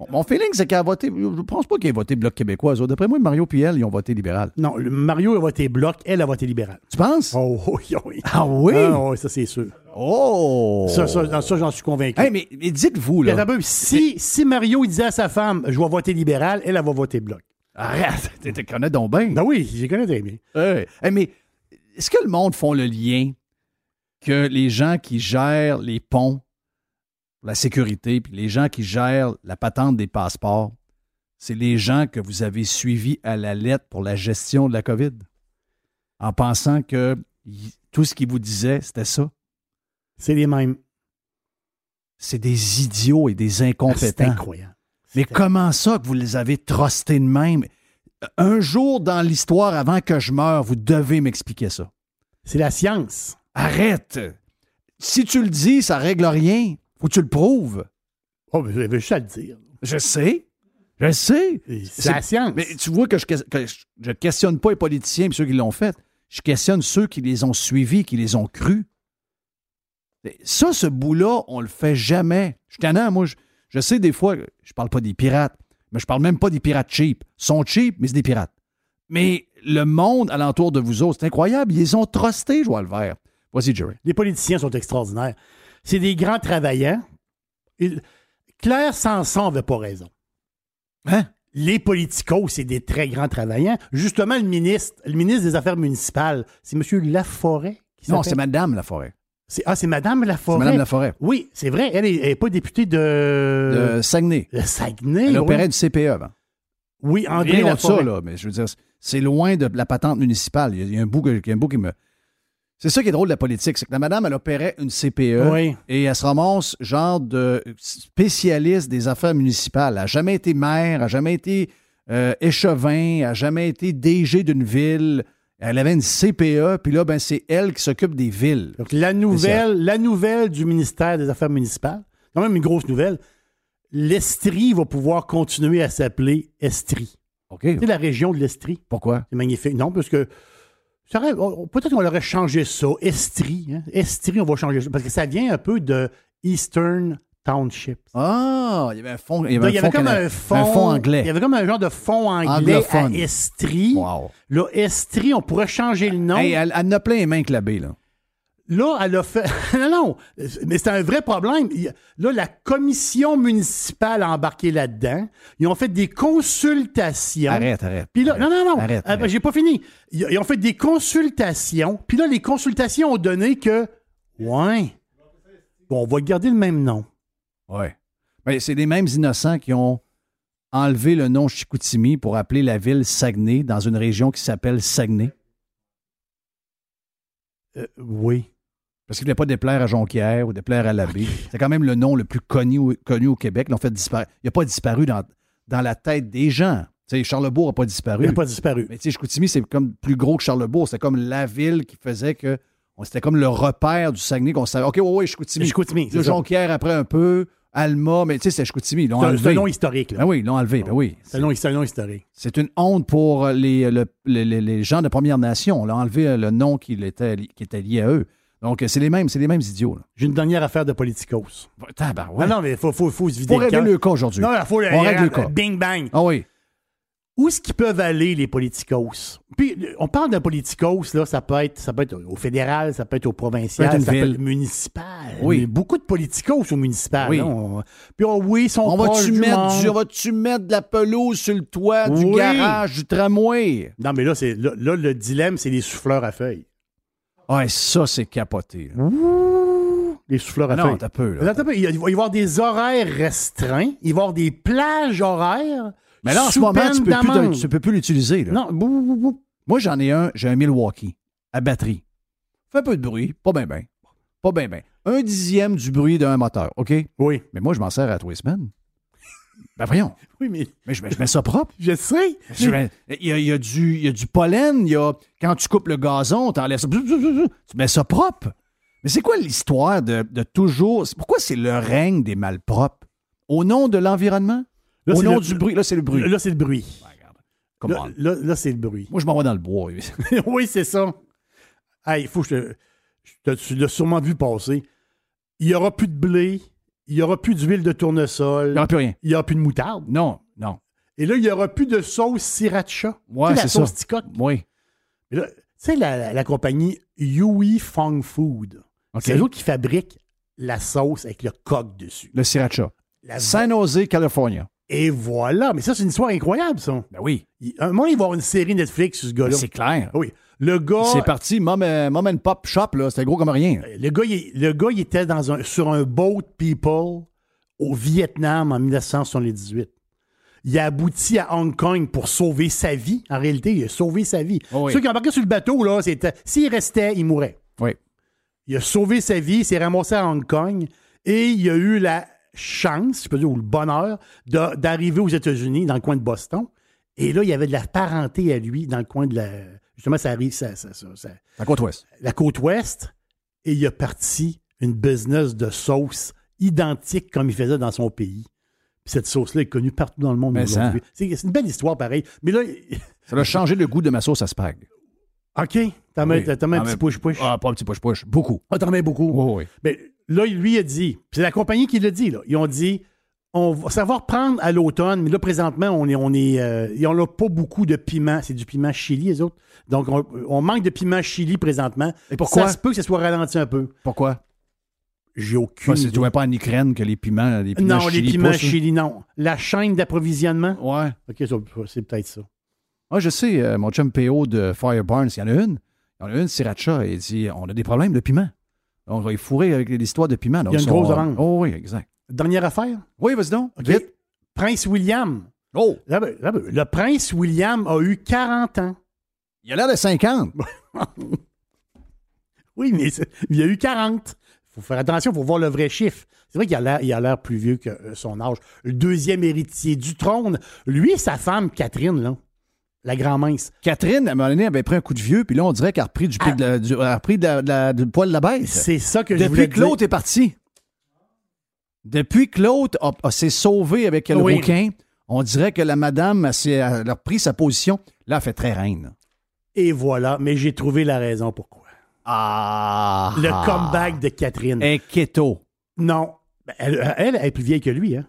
[SPEAKER 1] Mon- feeling, c'est qu'elle a voté. Je pense pas qu'elle a voté Bloc québécois. D'après moi, Mario et elle, ils ont voté libéral.
[SPEAKER 4] non, le Mario a voté bloc, elle a voté libéral.
[SPEAKER 1] Tu penses?
[SPEAKER 4] Oh, oui, oui.
[SPEAKER 1] Ah oui?
[SPEAKER 4] Ah, oui, ça, c'est sûr.
[SPEAKER 1] Oh!
[SPEAKER 4] Ça, ça, dans ça, j'en suis convaincu.
[SPEAKER 1] Hey, mais, mais dites-vous, là.
[SPEAKER 4] attends un peu, si, si Mario il disait à sa femme, je vais voter libéral, elle, elle va voter bloc.
[SPEAKER 1] Arrête, tu te connais donc bien.
[SPEAKER 4] Ben oui, je les connais très bien.
[SPEAKER 1] Hey, mais est-ce que le monde font le lien que les gens qui gèrent les ponts, la sécurité, puis les gens qui gèrent la patente des passeports, c'est les gens que vous avez suivis à la lettre pour la gestion de la COVID? En pensant que tout ce qu'ils vous disaient, c'était ça?
[SPEAKER 4] C'est les mêmes.
[SPEAKER 1] C'est des idiots et des
[SPEAKER 4] C'est
[SPEAKER 1] incompétents.
[SPEAKER 4] incroyable.
[SPEAKER 1] Mais comment ça que vous les avez trustés de même? Un jour dans l'histoire, avant que je meure, vous devez m'expliquer ça.
[SPEAKER 4] C'est la science.
[SPEAKER 1] Arrête! Si tu le dis, ça règle rien. Faut que tu le prouves.
[SPEAKER 4] Oh, mais j'avais juste à le dire.
[SPEAKER 1] Je sais. Je sais.
[SPEAKER 4] C'est la science.
[SPEAKER 1] Mais tu vois que je, que je- questionne pas les politiciens et ceux qui l'ont fait. Je questionne ceux qui les ont suivis, qui les ont crus. Ça, ce bout-là, on le fait jamais. Je suis tannant, moi. Je, je sais des fois, je parle pas des pirates, mais je parle même pas des pirates cheap. Ils sont cheap, mais c'est des pirates. Mais le monde alentour de vous autres, c'est incroyable. Ils ont vois le vert. Voici Jerry.
[SPEAKER 4] Les politiciens sont extraordinaires. C'est des grands travaillants. Et Claire Sanson n'avait pas raison.
[SPEAKER 1] Hein?
[SPEAKER 4] Les politicos, c'est des très grands travaillants. Justement, le ministre, le ministre des Affaires municipales, c'est M. Laforêt. qui
[SPEAKER 1] Non, c'est Madame Laforêt.
[SPEAKER 4] C'est- Ah, c'est Madame Laforêt.
[SPEAKER 1] Madame Laforêt.
[SPEAKER 4] Oui, c'est vrai. Elle n'est pas députée de.
[SPEAKER 1] De Saguenay.
[SPEAKER 4] de Saguenay.
[SPEAKER 1] Elle
[SPEAKER 4] oui.
[SPEAKER 1] opérait du CPE avant.
[SPEAKER 4] Oui, André
[SPEAKER 1] Rien ça, là, mais je veux dire, c'est loin de la patente municipale. Il y a, il y a un bout, que- il y a un bout qui me. C'est ça qui est drôle de la politique, c'est que la madame, elle opérait une CPE
[SPEAKER 4] Oui.
[SPEAKER 1] et elle se ramasse genre de spécialiste des affaires municipales. Elle n'a jamais été maire, elle n'a jamais été euh, échevin, elle n'a jamais été DG d'une ville. Elle avait une CPE, puis là, ben, c'est elle qui s'occupe des villes.
[SPEAKER 4] Donc, la nouvelle, la nouvelle du ministère des Affaires municipales, quand même une grosse nouvelle, l'Estrie va pouvoir continuer à s'appeler Estrie.
[SPEAKER 1] OK.
[SPEAKER 4] C'est la région de l'Estrie.
[SPEAKER 1] Pourquoi?
[SPEAKER 4] C'est magnifique. Non, parce que peut-être qu'on aurait changé ça. Estrie. hein. Estrie, on va changer ça. Parce que ça vient un peu de Eastern Township.
[SPEAKER 1] Ah, il y avait un fond, il y
[SPEAKER 4] Donc,
[SPEAKER 1] avait
[SPEAKER 4] il y avait
[SPEAKER 1] fond,
[SPEAKER 4] comme un fond,
[SPEAKER 1] un fond anglais.
[SPEAKER 4] Il y avait comme un genre de fond anglais
[SPEAKER 1] Anglophone.
[SPEAKER 4] à Estrie.
[SPEAKER 1] Wow.
[SPEAKER 4] Là, Estrie, on pourrait changer le nom.
[SPEAKER 1] Hey, elle, elle a plein les mains que la baie, là.
[SPEAKER 4] Là, elle a fait. non, non, mais c'est un vrai problème. Là, la commission municipale a embarqué là-dedans. Ils ont fait des consultations.
[SPEAKER 1] Arrête, arrête.
[SPEAKER 4] Puis là, non, non, non.
[SPEAKER 1] Arrête,
[SPEAKER 4] ben,
[SPEAKER 1] arrête.
[SPEAKER 4] J'ai pas fini. Ils ont fait des consultations. Puis là, les consultations ont donné que. Ouais. Bon, on va garder le même nom.
[SPEAKER 1] Ouais. Ben, c'est les mêmes innocents qui ont enlevé le nom Chicoutimi pour appeler la ville Saguenay dans une région qui s'appelle Saguenay.
[SPEAKER 4] Euh, oui.
[SPEAKER 1] Parce qu'ils ne voulaient pas déplaire à Jonquière ou déplaire à l'abbé. C'est quand même le nom le plus connu, au- connu au Québec. Ils l'ont fait disparaître. Il n'a pas disparu dans, dans la tête des gens. Tu sais, Charlebourg n'a pas disparu.
[SPEAKER 4] Il n'a pas disparu.
[SPEAKER 1] Mais Chicoutimi, c'est comme plus gros que Charlebourg. C'était comme la ville qui faisait que. C'était comme le repère du Saguenay qu'on savait. OK, ouais, ouais, Chicoutimi.
[SPEAKER 4] Chicoutimi,
[SPEAKER 1] Le
[SPEAKER 4] c'est.
[SPEAKER 1] Jonquière après un peu. Alma, mais tu sais, c'était Chicoutimi. Ils l'ont
[SPEAKER 4] C'est un-
[SPEAKER 1] enlevé.
[SPEAKER 4] c'est un nom historique, là.
[SPEAKER 1] Ben oui, ils l'ont enlevé. Ben oui.
[SPEAKER 4] C'est un nom, c'est un nom historique.
[SPEAKER 1] C'est une honte pour les, le- les, les- les gens de Première Nation. On a enlevé euh, le nom qui était, qui était lié à eux. Donc, euh, c'est les mêmes, c'est les mêmes idiots.
[SPEAKER 4] J'ai une dernière affaire de politicos.
[SPEAKER 1] Tabarouette.
[SPEAKER 4] Ah non, mais il faut, faut, faut se vider
[SPEAKER 1] Faut
[SPEAKER 4] le
[SPEAKER 1] régler le cas aujourd'hui.
[SPEAKER 4] Non, il faut
[SPEAKER 1] On règle le cas.
[SPEAKER 4] Bing bang.
[SPEAKER 1] Ah oui.
[SPEAKER 4] Où est-ce qu'ils peuvent aller, les politicos? Puis, on parle de politicos, là, ça peut être, ça peut être au fédéral, ça peut être au provincial,
[SPEAKER 1] Ça peut être une
[SPEAKER 4] ça peut
[SPEAKER 1] ville.
[SPEAKER 4] être municipal.
[SPEAKER 1] Oui.
[SPEAKER 4] Beaucoup de politicos au municipal.
[SPEAKER 1] Oui.
[SPEAKER 4] là. On- puis, oh, oui, ils sont
[SPEAKER 1] On va-tu mettre, du- on va-tu mettre de la pelouse sur le toit du garage, du tramway?
[SPEAKER 4] Non, mais là, c'est, là, là, le dilemme, c'est les souffleurs à feuilles.
[SPEAKER 1] Ouais, ça, c'est capoté. là.
[SPEAKER 4] Les souffleurs à
[SPEAKER 1] Ah non,
[SPEAKER 4] feuilles.
[SPEAKER 1] t'as peu, là.
[SPEAKER 4] Peu, Il va y avoir des horaires restreints. Il va y avoir des plages horaires.
[SPEAKER 1] Mais là, en ce moment, tu peux tu peux plus l'utiliser. là.
[SPEAKER 4] Non, bou, bou, bou.
[SPEAKER 1] Moi, j'en ai un, j'ai un Milwaukee à batterie. Fait un peu de bruit, pas bien, bien. Pas bien, bien. Un dixième du bruit d'un moteur, OK?
[SPEAKER 4] Oui.
[SPEAKER 1] Mais moi, je m'en sers à trois semaines. Ben voyons.
[SPEAKER 4] Oui, mais
[SPEAKER 1] Mais je, mets- je mets ça propre.
[SPEAKER 4] je sais.
[SPEAKER 1] Je mets- Il y, a, il y a du, il y a du pollen, il y a, quand tu coupes le gazon, t'enlèves ça. Tu mets ça propre. Mais c'est quoi l'histoire de, de toujours. Pourquoi c'est le règne des malpropres? Au nom de l'environnement?
[SPEAKER 4] Là,
[SPEAKER 1] Au
[SPEAKER 4] c'est
[SPEAKER 1] nom
[SPEAKER 4] le-
[SPEAKER 1] du bruit? Là, c'est le bruit.
[SPEAKER 4] Là, c'est le bruit.
[SPEAKER 1] Come
[SPEAKER 4] Là,
[SPEAKER 1] on.
[SPEAKER 4] là, là, c'est le bruit.
[SPEAKER 1] Moi, je m'en vais dans le bois.
[SPEAKER 4] oui, c'est ça. Hey, il faut que je te. je te- Tu l'as sûrement vu passer. Il n'y aura plus de blé. Il n'y aura plus d'huile de tournesol.
[SPEAKER 1] Il n'y aura plus rien.
[SPEAKER 4] Il n'y aura plus de moutarde.
[SPEAKER 1] Non, non.
[SPEAKER 4] Et là, il n'y aura plus de sauce sriracha.
[SPEAKER 1] Ouais,
[SPEAKER 4] Tu sais, la
[SPEAKER 1] c'est ça.
[SPEAKER 4] sauce ticoque.
[SPEAKER 1] Oui.
[SPEAKER 4] Mais là, Tu sais, la, la- la compagnie Yui Fong Food. C'est eux qui fabriquent la sauce avec le coq dessus.
[SPEAKER 1] Le sriracha.
[SPEAKER 4] La-
[SPEAKER 1] San Jose, California.
[SPEAKER 4] Et voilà. Mais ça, c'est une histoire incroyable, ça.
[SPEAKER 1] Ben oui.
[SPEAKER 4] Il- un moment, il va y avoir une série Netflix sur ce gars-là.
[SPEAKER 1] C'est clair.
[SPEAKER 4] Oui. Le gars.
[SPEAKER 1] C'est parti. Mom, euh, Mom and Pop Shop, là, c'était gros comme rien.
[SPEAKER 4] Le gars, il, le gars, il était dans un, sur un boat people au Vietnam en 1978. Il a abouti à Hong Kong pour sauver sa vie. En réalité, il a sauvé sa vie.
[SPEAKER 1] Oh oui.
[SPEAKER 4] Ceux qui embarquaient sur le bateau, là, c'était s'il restait, il mourait.
[SPEAKER 1] Oui.
[SPEAKER 4] Il a sauvé sa vie, il s'est ramassé à Hong Kong et il a eu la, chance, je peux dire, ou le bonheur d'arriver aux États-Unis, dans le coin de Boston. Et là, il y avait de la parenté à lui dans le coin de la. Justement, ça arrive, ça, ça, ça- ça-
[SPEAKER 1] La côte ouest.
[SPEAKER 4] la côte ouest. Et il a parti une business de sauce identique comme il faisait dans son pays. Puis cette sauce-là est connue partout dans le monde aujourd'hui. C'est une belle histoire, pareil. Mais là,
[SPEAKER 1] Ça a changé le goût de ma sauce à spag.
[SPEAKER 4] OK, t'en mets,
[SPEAKER 1] Oui.
[SPEAKER 4] un petit push-push.
[SPEAKER 1] Ah, pas un petit push-push. Beaucoup.
[SPEAKER 4] Ah, t'en mets beaucoup.
[SPEAKER 1] Oui, oui.
[SPEAKER 4] Mais là, lui a dit, c'est la compagnie qui l'a dit, là. Ils ont dit, on va savoir prendre à l'automne, mais là, présentement, on est, on est, euh, ils n'ont pas beaucoup de piment. C'est du piment chili, les autres. Donc, on, on manque de piment chili présentement.
[SPEAKER 1] Et pourquoi?
[SPEAKER 4] Ça se peut que ça soit ralenti un peu.
[SPEAKER 1] Pourquoi?
[SPEAKER 4] J'ai aucune.
[SPEAKER 1] Tu vois pas en Ukraine que les piments, les piments
[SPEAKER 4] non, les piments
[SPEAKER 1] poussent, là?
[SPEAKER 4] chili, non. La chaîne d'approvisionnement?
[SPEAKER 1] Ouais.
[SPEAKER 4] OK, ça, c'est peut-être ça.
[SPEAKER 1] Moi, je sais, euh, mon chum PO de Fire Barnes, il y en a une. Il y en a une, Sriracha, et il dit on a des problèmes de piment. On va y fourrer avec l'histoire de piment.
[SPEAKER 4] Il y a une
[SPEAKER 1] sont-
[SPEAKER 4] grosse orange.
[SPEAKER 1] Oh, oui, exact.
[SPEAKER 4] Dernière affaire?
[SPEAKER 1] Oui, vas-y donc. Vite.
[SPEAKER 4] Prince William.
[SPEAKER 1] Oh!
[SPEAKER 4] Là, ben, là, ben, le prince William a eu 40 ans.
[SPEAKER 1] Il a l'air de 50.
[SPEAKER 4] Oui, mais il a eu 40. Il faut faire attention, il faut voir le vrai chiffre. C'est vrai qu'il a l'air- il a l'air plus vieux que euh, son âge. Le deuxième héritier du trône, lui et sa femme, Catherine, là, la grand-mince.
[SPEAKER 1] Catherine, à un moment donné, avait pris un coup de vieux, puis là, on dirait qu'elle a repris du, pied de la- du, elle a repris de la- de la- du poil de la bête.
[SPEAKER 4] C'est ça que je voulais
[SPEAKER 1] Depuis que l'autre est parti. Depuis que l'autre a- a- s'est sauvé avec le
[SPEAKER 4] Oui.
[SPEAKER 1] rouquin, on dirait que la madame a repris sa position. Là, elle fait très reine.
[SPEAKER 4] Et voilà, mais j'ai trouvé la raison pourquoi.
[SPEAKER 1] Ah!
[SPEAKER 4] Le comeback de Catherine.
[SPEAKER 1] Et keto.
[SPEAKER 4] Non. Ben, Elle, elle, elle est plus vieille que lui. Hein?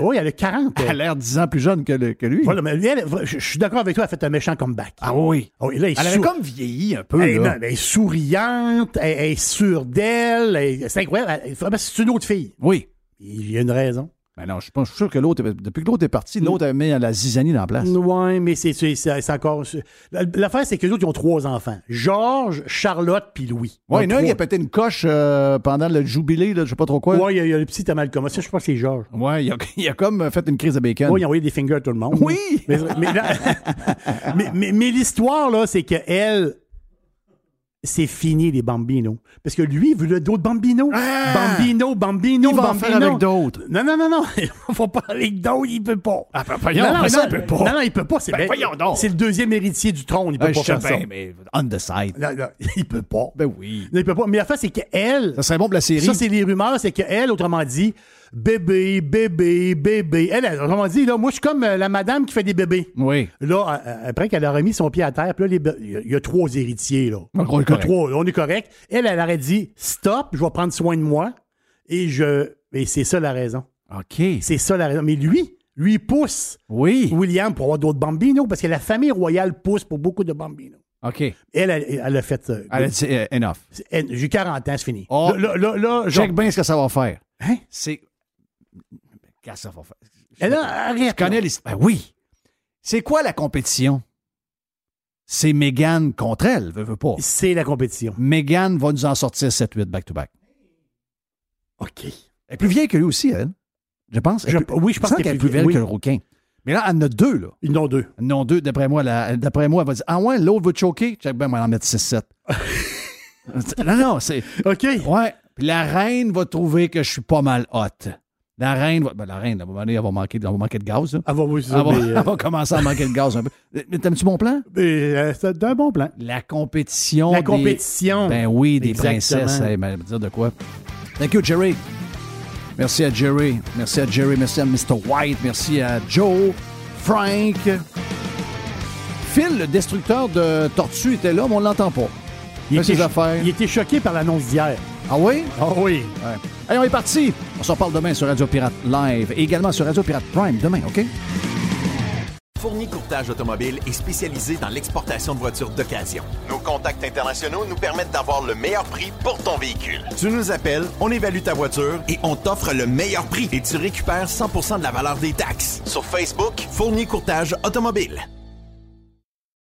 [SPEAKER 4] Oui, elle a 40.
[SPEAKER 1] Elle a l'air 10 ans plus jeune que, le- que lui.
[SPEAKER 4] Voilà, mais elle, je, je suis d'accord avec toi, elle a fait un méchant comeback.
[SPEAKER 1] Ah oui.
[SPEAKER 4] Oui, là,
[SPEAKER 1] Elle avait comme vieilli un peu.
[SPEAKER 4] Elle,
[SPEAKER 1] là.
[SPEAKER 4] non, elle est souriante, elle, elle est sûre d'elle, elle- c'est incroyable. Elle- c'est une autre fille.
[SPEAKER 1] Oui.
[SPEAKER 4] Il y a une raison.
[SPEAKER 1] Ben non, je suis pas je suis sûr que l'autre, depuis que l'autre est parti, l'autre avait mis la zizanie dans la place.
[SPEAKER 4] Oui, mais c'est, c'est, c'est- encore. L'affaire, c'est que les autres, ils ont trois enfants Georges, Charlotte, puis Louis.
[SPEAKER 1] Oui, il y en a un qui a
[SPEAKER 4] Trois.
[SPEAKER 1] pété une coche euh, pendant le jubilé, là, je sais pas trop quoi.
[SPEAKER 4] Ouais, il y, a- y a le petit Tamal comme ça, je pense que c'est Georges.
[SPEAKER 1] Ouais, il a, il a comme fait une crise de bacon.
[SPEAKER 4] Oui, il a envoyé des fingers à tout le monde.
[SPEAKER 1] Oui!
[SPEAKER 4] Mais, mais, mais- mais- mais l'histoire, là, c'est que elle, c'est fini, les Bambinos. Parce que lui, il veut d'autres Bambinos. Bambino, Bambino,
[SPEAKER 1] Il va en
[SPEAKER 4] Bambino.
[SPEAKER 1] faire avec d'autres.
[SPEAKER 4] Non, non, non, non. Il faut pas avec d'autres, il peut pas.
[SPEAKER 1] Ah, ben voyons,
[SPEAKER 4] non, non,
[SPEAKER 1] ça,
[SPEAKER 4] non,
[SPEAKER 1] il peut pas.
[SPEAKER 4] Non, non, il peut pas. C'est
[SPEAKER 1] Ben
[SPEAKER 4] ben- le deuxième héritier du trône, il peut
[SPEAKER 1] Ah,
[SPEAKER 4] pas faire ça.
[SPEAKER 1] mais on the side.
[SPEAKER 4] Non, non, il peut pas.
[SPEAKER 1] Ben oui.
[SPEAKER 4] Il peut pas. Mais la fin, c'est qu'elle.
[SPEAKER 1] Ça serait bon pour la série.
[SPEAKER 4] Ça, c'est les rumeurs, c'est qu'elle, autrement dit, bébé, bébé, bébé. Elle, elle, autrement dit, là, moi, je suis comme euh, la madame qui fait des bébés.
[SPEAKER 1] Oui.
[SPEAKER 4] Là, euh, après qu'elle a remis son pied à terre, puis là, il y a- il y, a trois héritiers, là.
[SPEAKER 1] On est correct.
[SPEAKER 4] trois, on est correct. Elle, elle aurait dit, stop, je vais prendre soin de moi. Et je. Et c'est ça la raison.
[SPEAKER 1] OK.
[SPEAKER 4] C'est ça la raison. Mais lui, lui, pousse
[SPEAKER 1] Oui.
[SPEAKER 4] William pour avoir d'autres bambinos, parce que la famille royale pousse pour beaucoup de bambinos.
[SPEAKER 1] OK.
[SPEAKER 4] Elle, elle, elle a fait. euh,
[SPEAKER 1] Elle a dit euh, enough.
[SPEAKER 4] J'ai 40 ans, c'est fini.
[SPEAKER 1] Oh.
[SPEAKER 4] Là, là, là, là, genre-
[SPEAKER 1] Check bien ce que ça va faire.
[SPEAKER 4] Hein?
[SPEAKER 1] C'est. Qu'est-ce que ça va faire?
[SPEAKER 4] Elle a- arrête.
[SPEAKER 1] Tu connais l'histoire. Ben oui. C'est quoi la compétition? C'est Megan contre elle, veut, veut pas.
[SPEAKER 4] C'est la compétition.
[SPEAKER 1] Megan va nous en sortir 7-8 back-to-back.
[SPEAKER 4] OK.
[SPEAKER 1] Elle est plus vieille que lui aussi, elle. Je pense.
[SPEAKER 4] Je-
[SPEAKER 1] plus-
[SPEAKER 4] oui, je pense qu'elle est
[SPEAKER 1] plus vieille que le rouquin. Mais là, elle en a deux, là.
[SPEAKER 4] Ils en ont deux.
[SPEAKER 1] Non, deux, d'après moi, d'après moi, elle va dire Ah ouais, l'autre va te choquer? Check ben, on va en mettre 6-7. non, non, c'est.
[SPEAKER 4] OK.
[SPEAKER 1] Ouais. Puis la reine va trouver que je suis pas mal hot. La reine va. ben, la reine, à un moment donné, elle va manquer, elle va manquer de gaz. là.
[SPEAKER 4] Elle va, oui, c'est ça,
[SPEAKER 1] Elle va,
[SPEAKER 4] mais, euh,
[SPEAKER 1] elle va commencer à manquer de gaz un peu. Mais T'aimes-tu mon plan?
[SPEAKER 4] mais, euh, c'est un bon plan.
[SPEAKER 1] La compétition.
[SPEAKER 4] La
[SPEAKER 1] des-
[SPEAKER 4] compétition.
[SPEAKER 1] Ben oui, des
[SPEAKER 4] Exactement.
[SPEAKER 1] princesses. Hey, ben, dire de quoi? Thank you, Jerry. Merci à Jerry. Merci à Jerry. Merci à Mr. White. Merci à Joe. Frank. Phil, le destructeur de tortues, était là, mais on l'entend pas.
[SPEAKER 4] Il
[SPEAKER 1] Fait ses
[SPEAKER 4] était,
[SPEAKER 1] affaires.
[SPEAKER 4] il était choqué par l'annonce d'hier.
[SPEAKER 1] Ah oui?
[SPEAKER 4] Ah oui.
[SPEAKER 1] Ouais. Allez, on est parti. On s'en parle demain sur Radio Pirate Live et également sur Radio Pirate Prime demain, OK?
[SPEAKER 8] Fourni Courtage Automobile est spécialisé dans l'exportation de voitures d'occasion. Nos contacts internationaux nous permettent d'avoir le meilleur prix pour ton véhicule. Tu nous appelles, on évalue ta voiture et on t'offre le meilleur prix et tu récupères 100% de la valeur des taxes. Sur Facebook, Fourni Courtage Automobile.